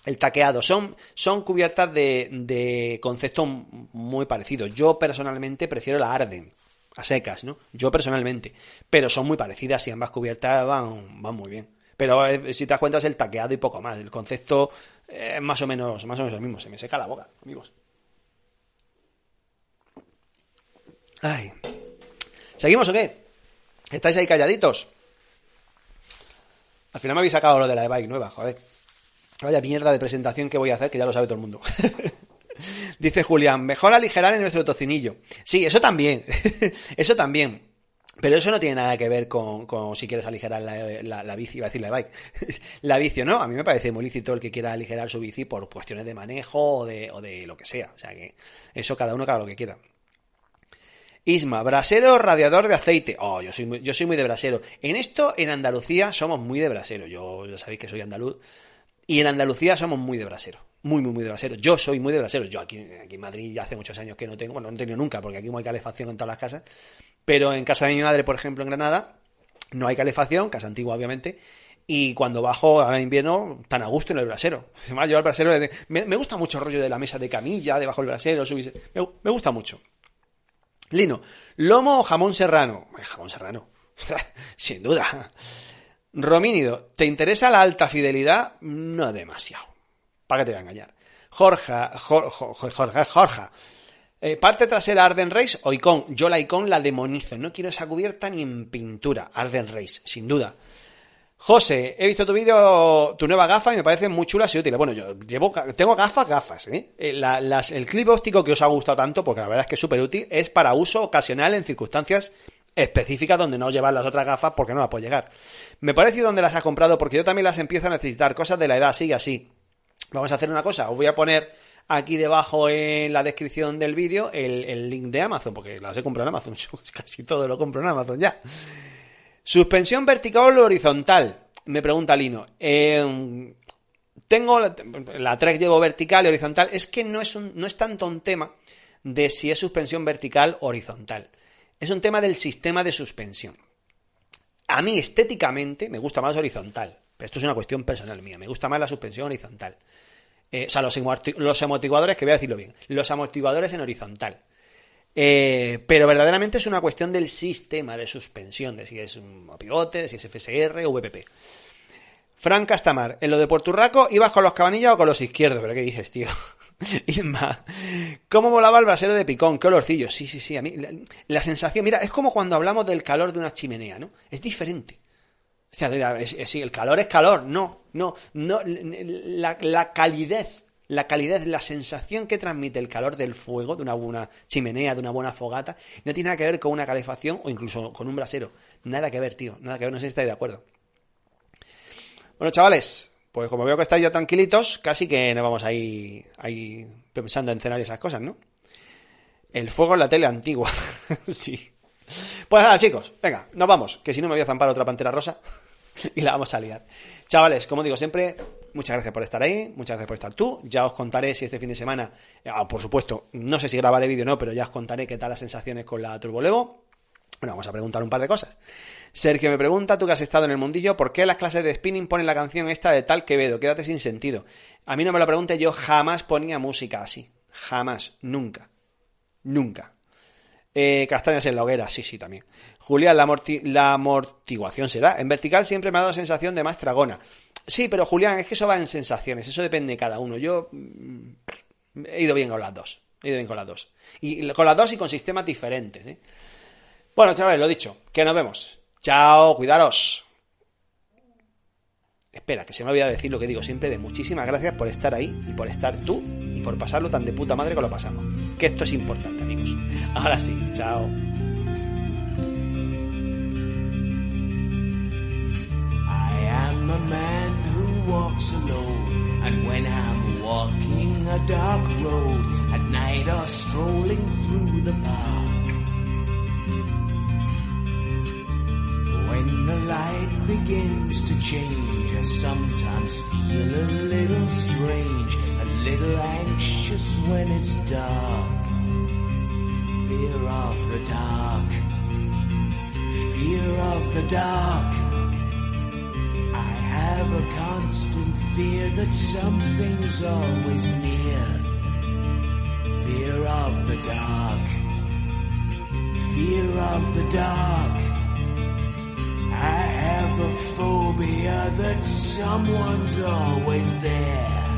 El taqueado, son, son cubiertas de, de concepto muy parecidos. Yo personalmente prefiero la Arden, a secas, ¿no? Yo personalmente. Pero son muy parecidas y ambas cubiertas van, van muy bien. Pero eh, si te das cuenta es el taqueado y poco más. El concepto es más o menos, más o menos el mismo. Se me seca la boca, amigos. Ay. ¿Seguimos o qué? ¿Estáis ahí calladitos? Al final me habéis sacado lo de la e-bike nueva, joder. Vaya mierda de presentación que voy a hacer, que ya lo sabe todo el mundo. <laughs> Dice Julián, mejor aligerar en nuestro tocinillo. Sí, eso también. <laughs> eso también. Pero eso no tiene nada que ver con, con si quieres aligerar la, la, la, bici, iba a decir la bike. <laughs> la bici, ¿no? A mí me parece muy lícito el que quiera aligerar su bici por cuestiones de manejo o de, o de lo que sea. O sea que eso cada uno haga lo que quiera. Isma, brasero radiador de aceite. Oh, yo soy muy, yo soy muy de brasero. En esto, en Andalucía, somos muy de brasero. Yo, ya sabéis que soy andaluz. Y en Andalucía somos muy de brasero. Muy, muy, muy de brasero. Yo soy muy de brasero. Yo aquí, aquí en Madrid ya hace muchos años que no tengo, bueno, no he tenido nunca, porque aquí no hay calefacción en todas las casas. Pero en casa de mi madre, por ejemplo, en Granada, no hay calefacción, casa antigua, obviamente. Y cuando bajo ahora en invierno, tan a gusto en el brasero. Además, me, gusta mucho el rollo de la mesa de camilla, debajo del brasero, subirse. Me, me gusta mucho. Lino, lomo o jamón serrano. Jamón serrano. <laughs> Sin duda. Romínido, ¿te interesa la alta fidelidad? No demasiado. ¿Para qué te voy a engañar? Jorge, Jorge, Jorge, Jorge. Eh, parte trasera Arden Race o Icon. Yo la Icon la demonizo. No quiero esa cubierta ni en pintura. Arden Race, sin duda. José, he visto tu vídeo, tu nueva gafa y me parece muy chula y útil. Bueno, yo llevo, tengo gafas, gafas, ¿eh? eh el clip óptico que os ha gustado tanto, porque la verdad es que es súper útil, es para uso ocasional en circunstancias específicas donde no llevar las otras gafas porque no las puedo llegar. Me parece donde las has comprado porque yo también las empiezo a necesitar, cosas de la edad, sigue así. Vamos a hacer una cosa, os voy a poner aquí debajo en la descripción del vídeo el, el link de Amazon, porque las he comprado en Amazon, <laughs> casi todo lo compro en Amazon ya. Suspensión vertical o horizontal, me pregunta Lino. Eh, tengo la, la Trek llevo vertical y horizontal. Es que no es, un, no es tanto un tema de si es suspensión vertical o horizontal. Es un tema del sistema de suspensión. A mí estéticamente me gusta más horizontal, pero esto es una cuestión personal mía. Me gusta más la suspensión horizontal. Eh, o sea, los, amortiguadores, que voy a decirlo bien, los amortiguadores en horizontal. Eh, pero verdaderamente es una cuestión del sistema de suspensión, de si es un pivote, de si es FSR o VPP. Fran Castamar, en lo de Porturraco, ¿ibas con los cabanillas o con los izquierdos? ¿Pero qué dices, tío? <laughs> Isma, ¿cómo volaba el brasero de picón? ¿Qué olorcillo? Sí, sí, sí, a mí la, sensación, mira, es como cuando hablamos del calor de una chimenea, ¿no? Es diferente. O sea, el calor es calor, no, no, no, la, la calidez la calidad, la sensación que transmite el calor del fuego, de una buena chimenea, de una buena fogata, no tiene nada que ver con una calefacción o incluso con un brasero. Nada que ver, tío. Nada que ver, no sé si estáis de acuerdo. Bueno, chavales, pues como veo que estáis ya tranquilitos, casi que nos vamos ahí, ahí pensando en cenar esas cosas, ¿no? El fuego en la tele antigua. <laughs> sí. Pues nada, chicos, venga, nos vamos, que si no me voy a zampar otra pantera rosa <laughs> y la vamos a liar. Chavales, como digo siempre, muchas gracias por estar ahí, muchas gracias por estar tú. Ya os contaré si este fin de semana, ah, por supuesto, no sé si grabaré vídeo o no, pero ya os contaré qué tal las sensaciones con la Turbo Levo. Bueno, vamos a preguntar un par de cosas. Sergio me pregunta, tú que has estado en el mundillo, ¿por qué las clases de spinning ponen la canción esta de tal Quevedo? Quédate sin sentido. A mí no me lo pregunte, yo jamás ponía música así. Jamás, nunca. Nunca. Eh, castañas en la hoguera, sí, sí, también. Julián, la, la amortiguación será. En vertical siempre me ha dado sensación de más tragona. Sí, pero Julián, es que eso va en sensaciones, eso depende de cada uno. Yo mm, he ido bien con las dos. He ido bien con las dos. Y con las dos y con sistemas diferentes. ¿eh? Bueno, chavales, lo dicho, que nos vemos. Chao, cuidaros. Espera, que se me olvida decir lo que digo siempre de muchísimas gracias por estar ahí y por estar tú y por pasarlo tan de puta madre que lo pasamos. Que esto es importante, amigos. Ahora sí, chao. am a man who walks alone. And when I'm walking a dark road at night or strolling through the park. When the light begins to change, I sometimes feel a little strange, little anxious when it's dark. Fear of the dark. Fear of the dark I have a constant fear that something's always near. Fear of the dark. Fear of the dark. I have a phobia that someone's always there.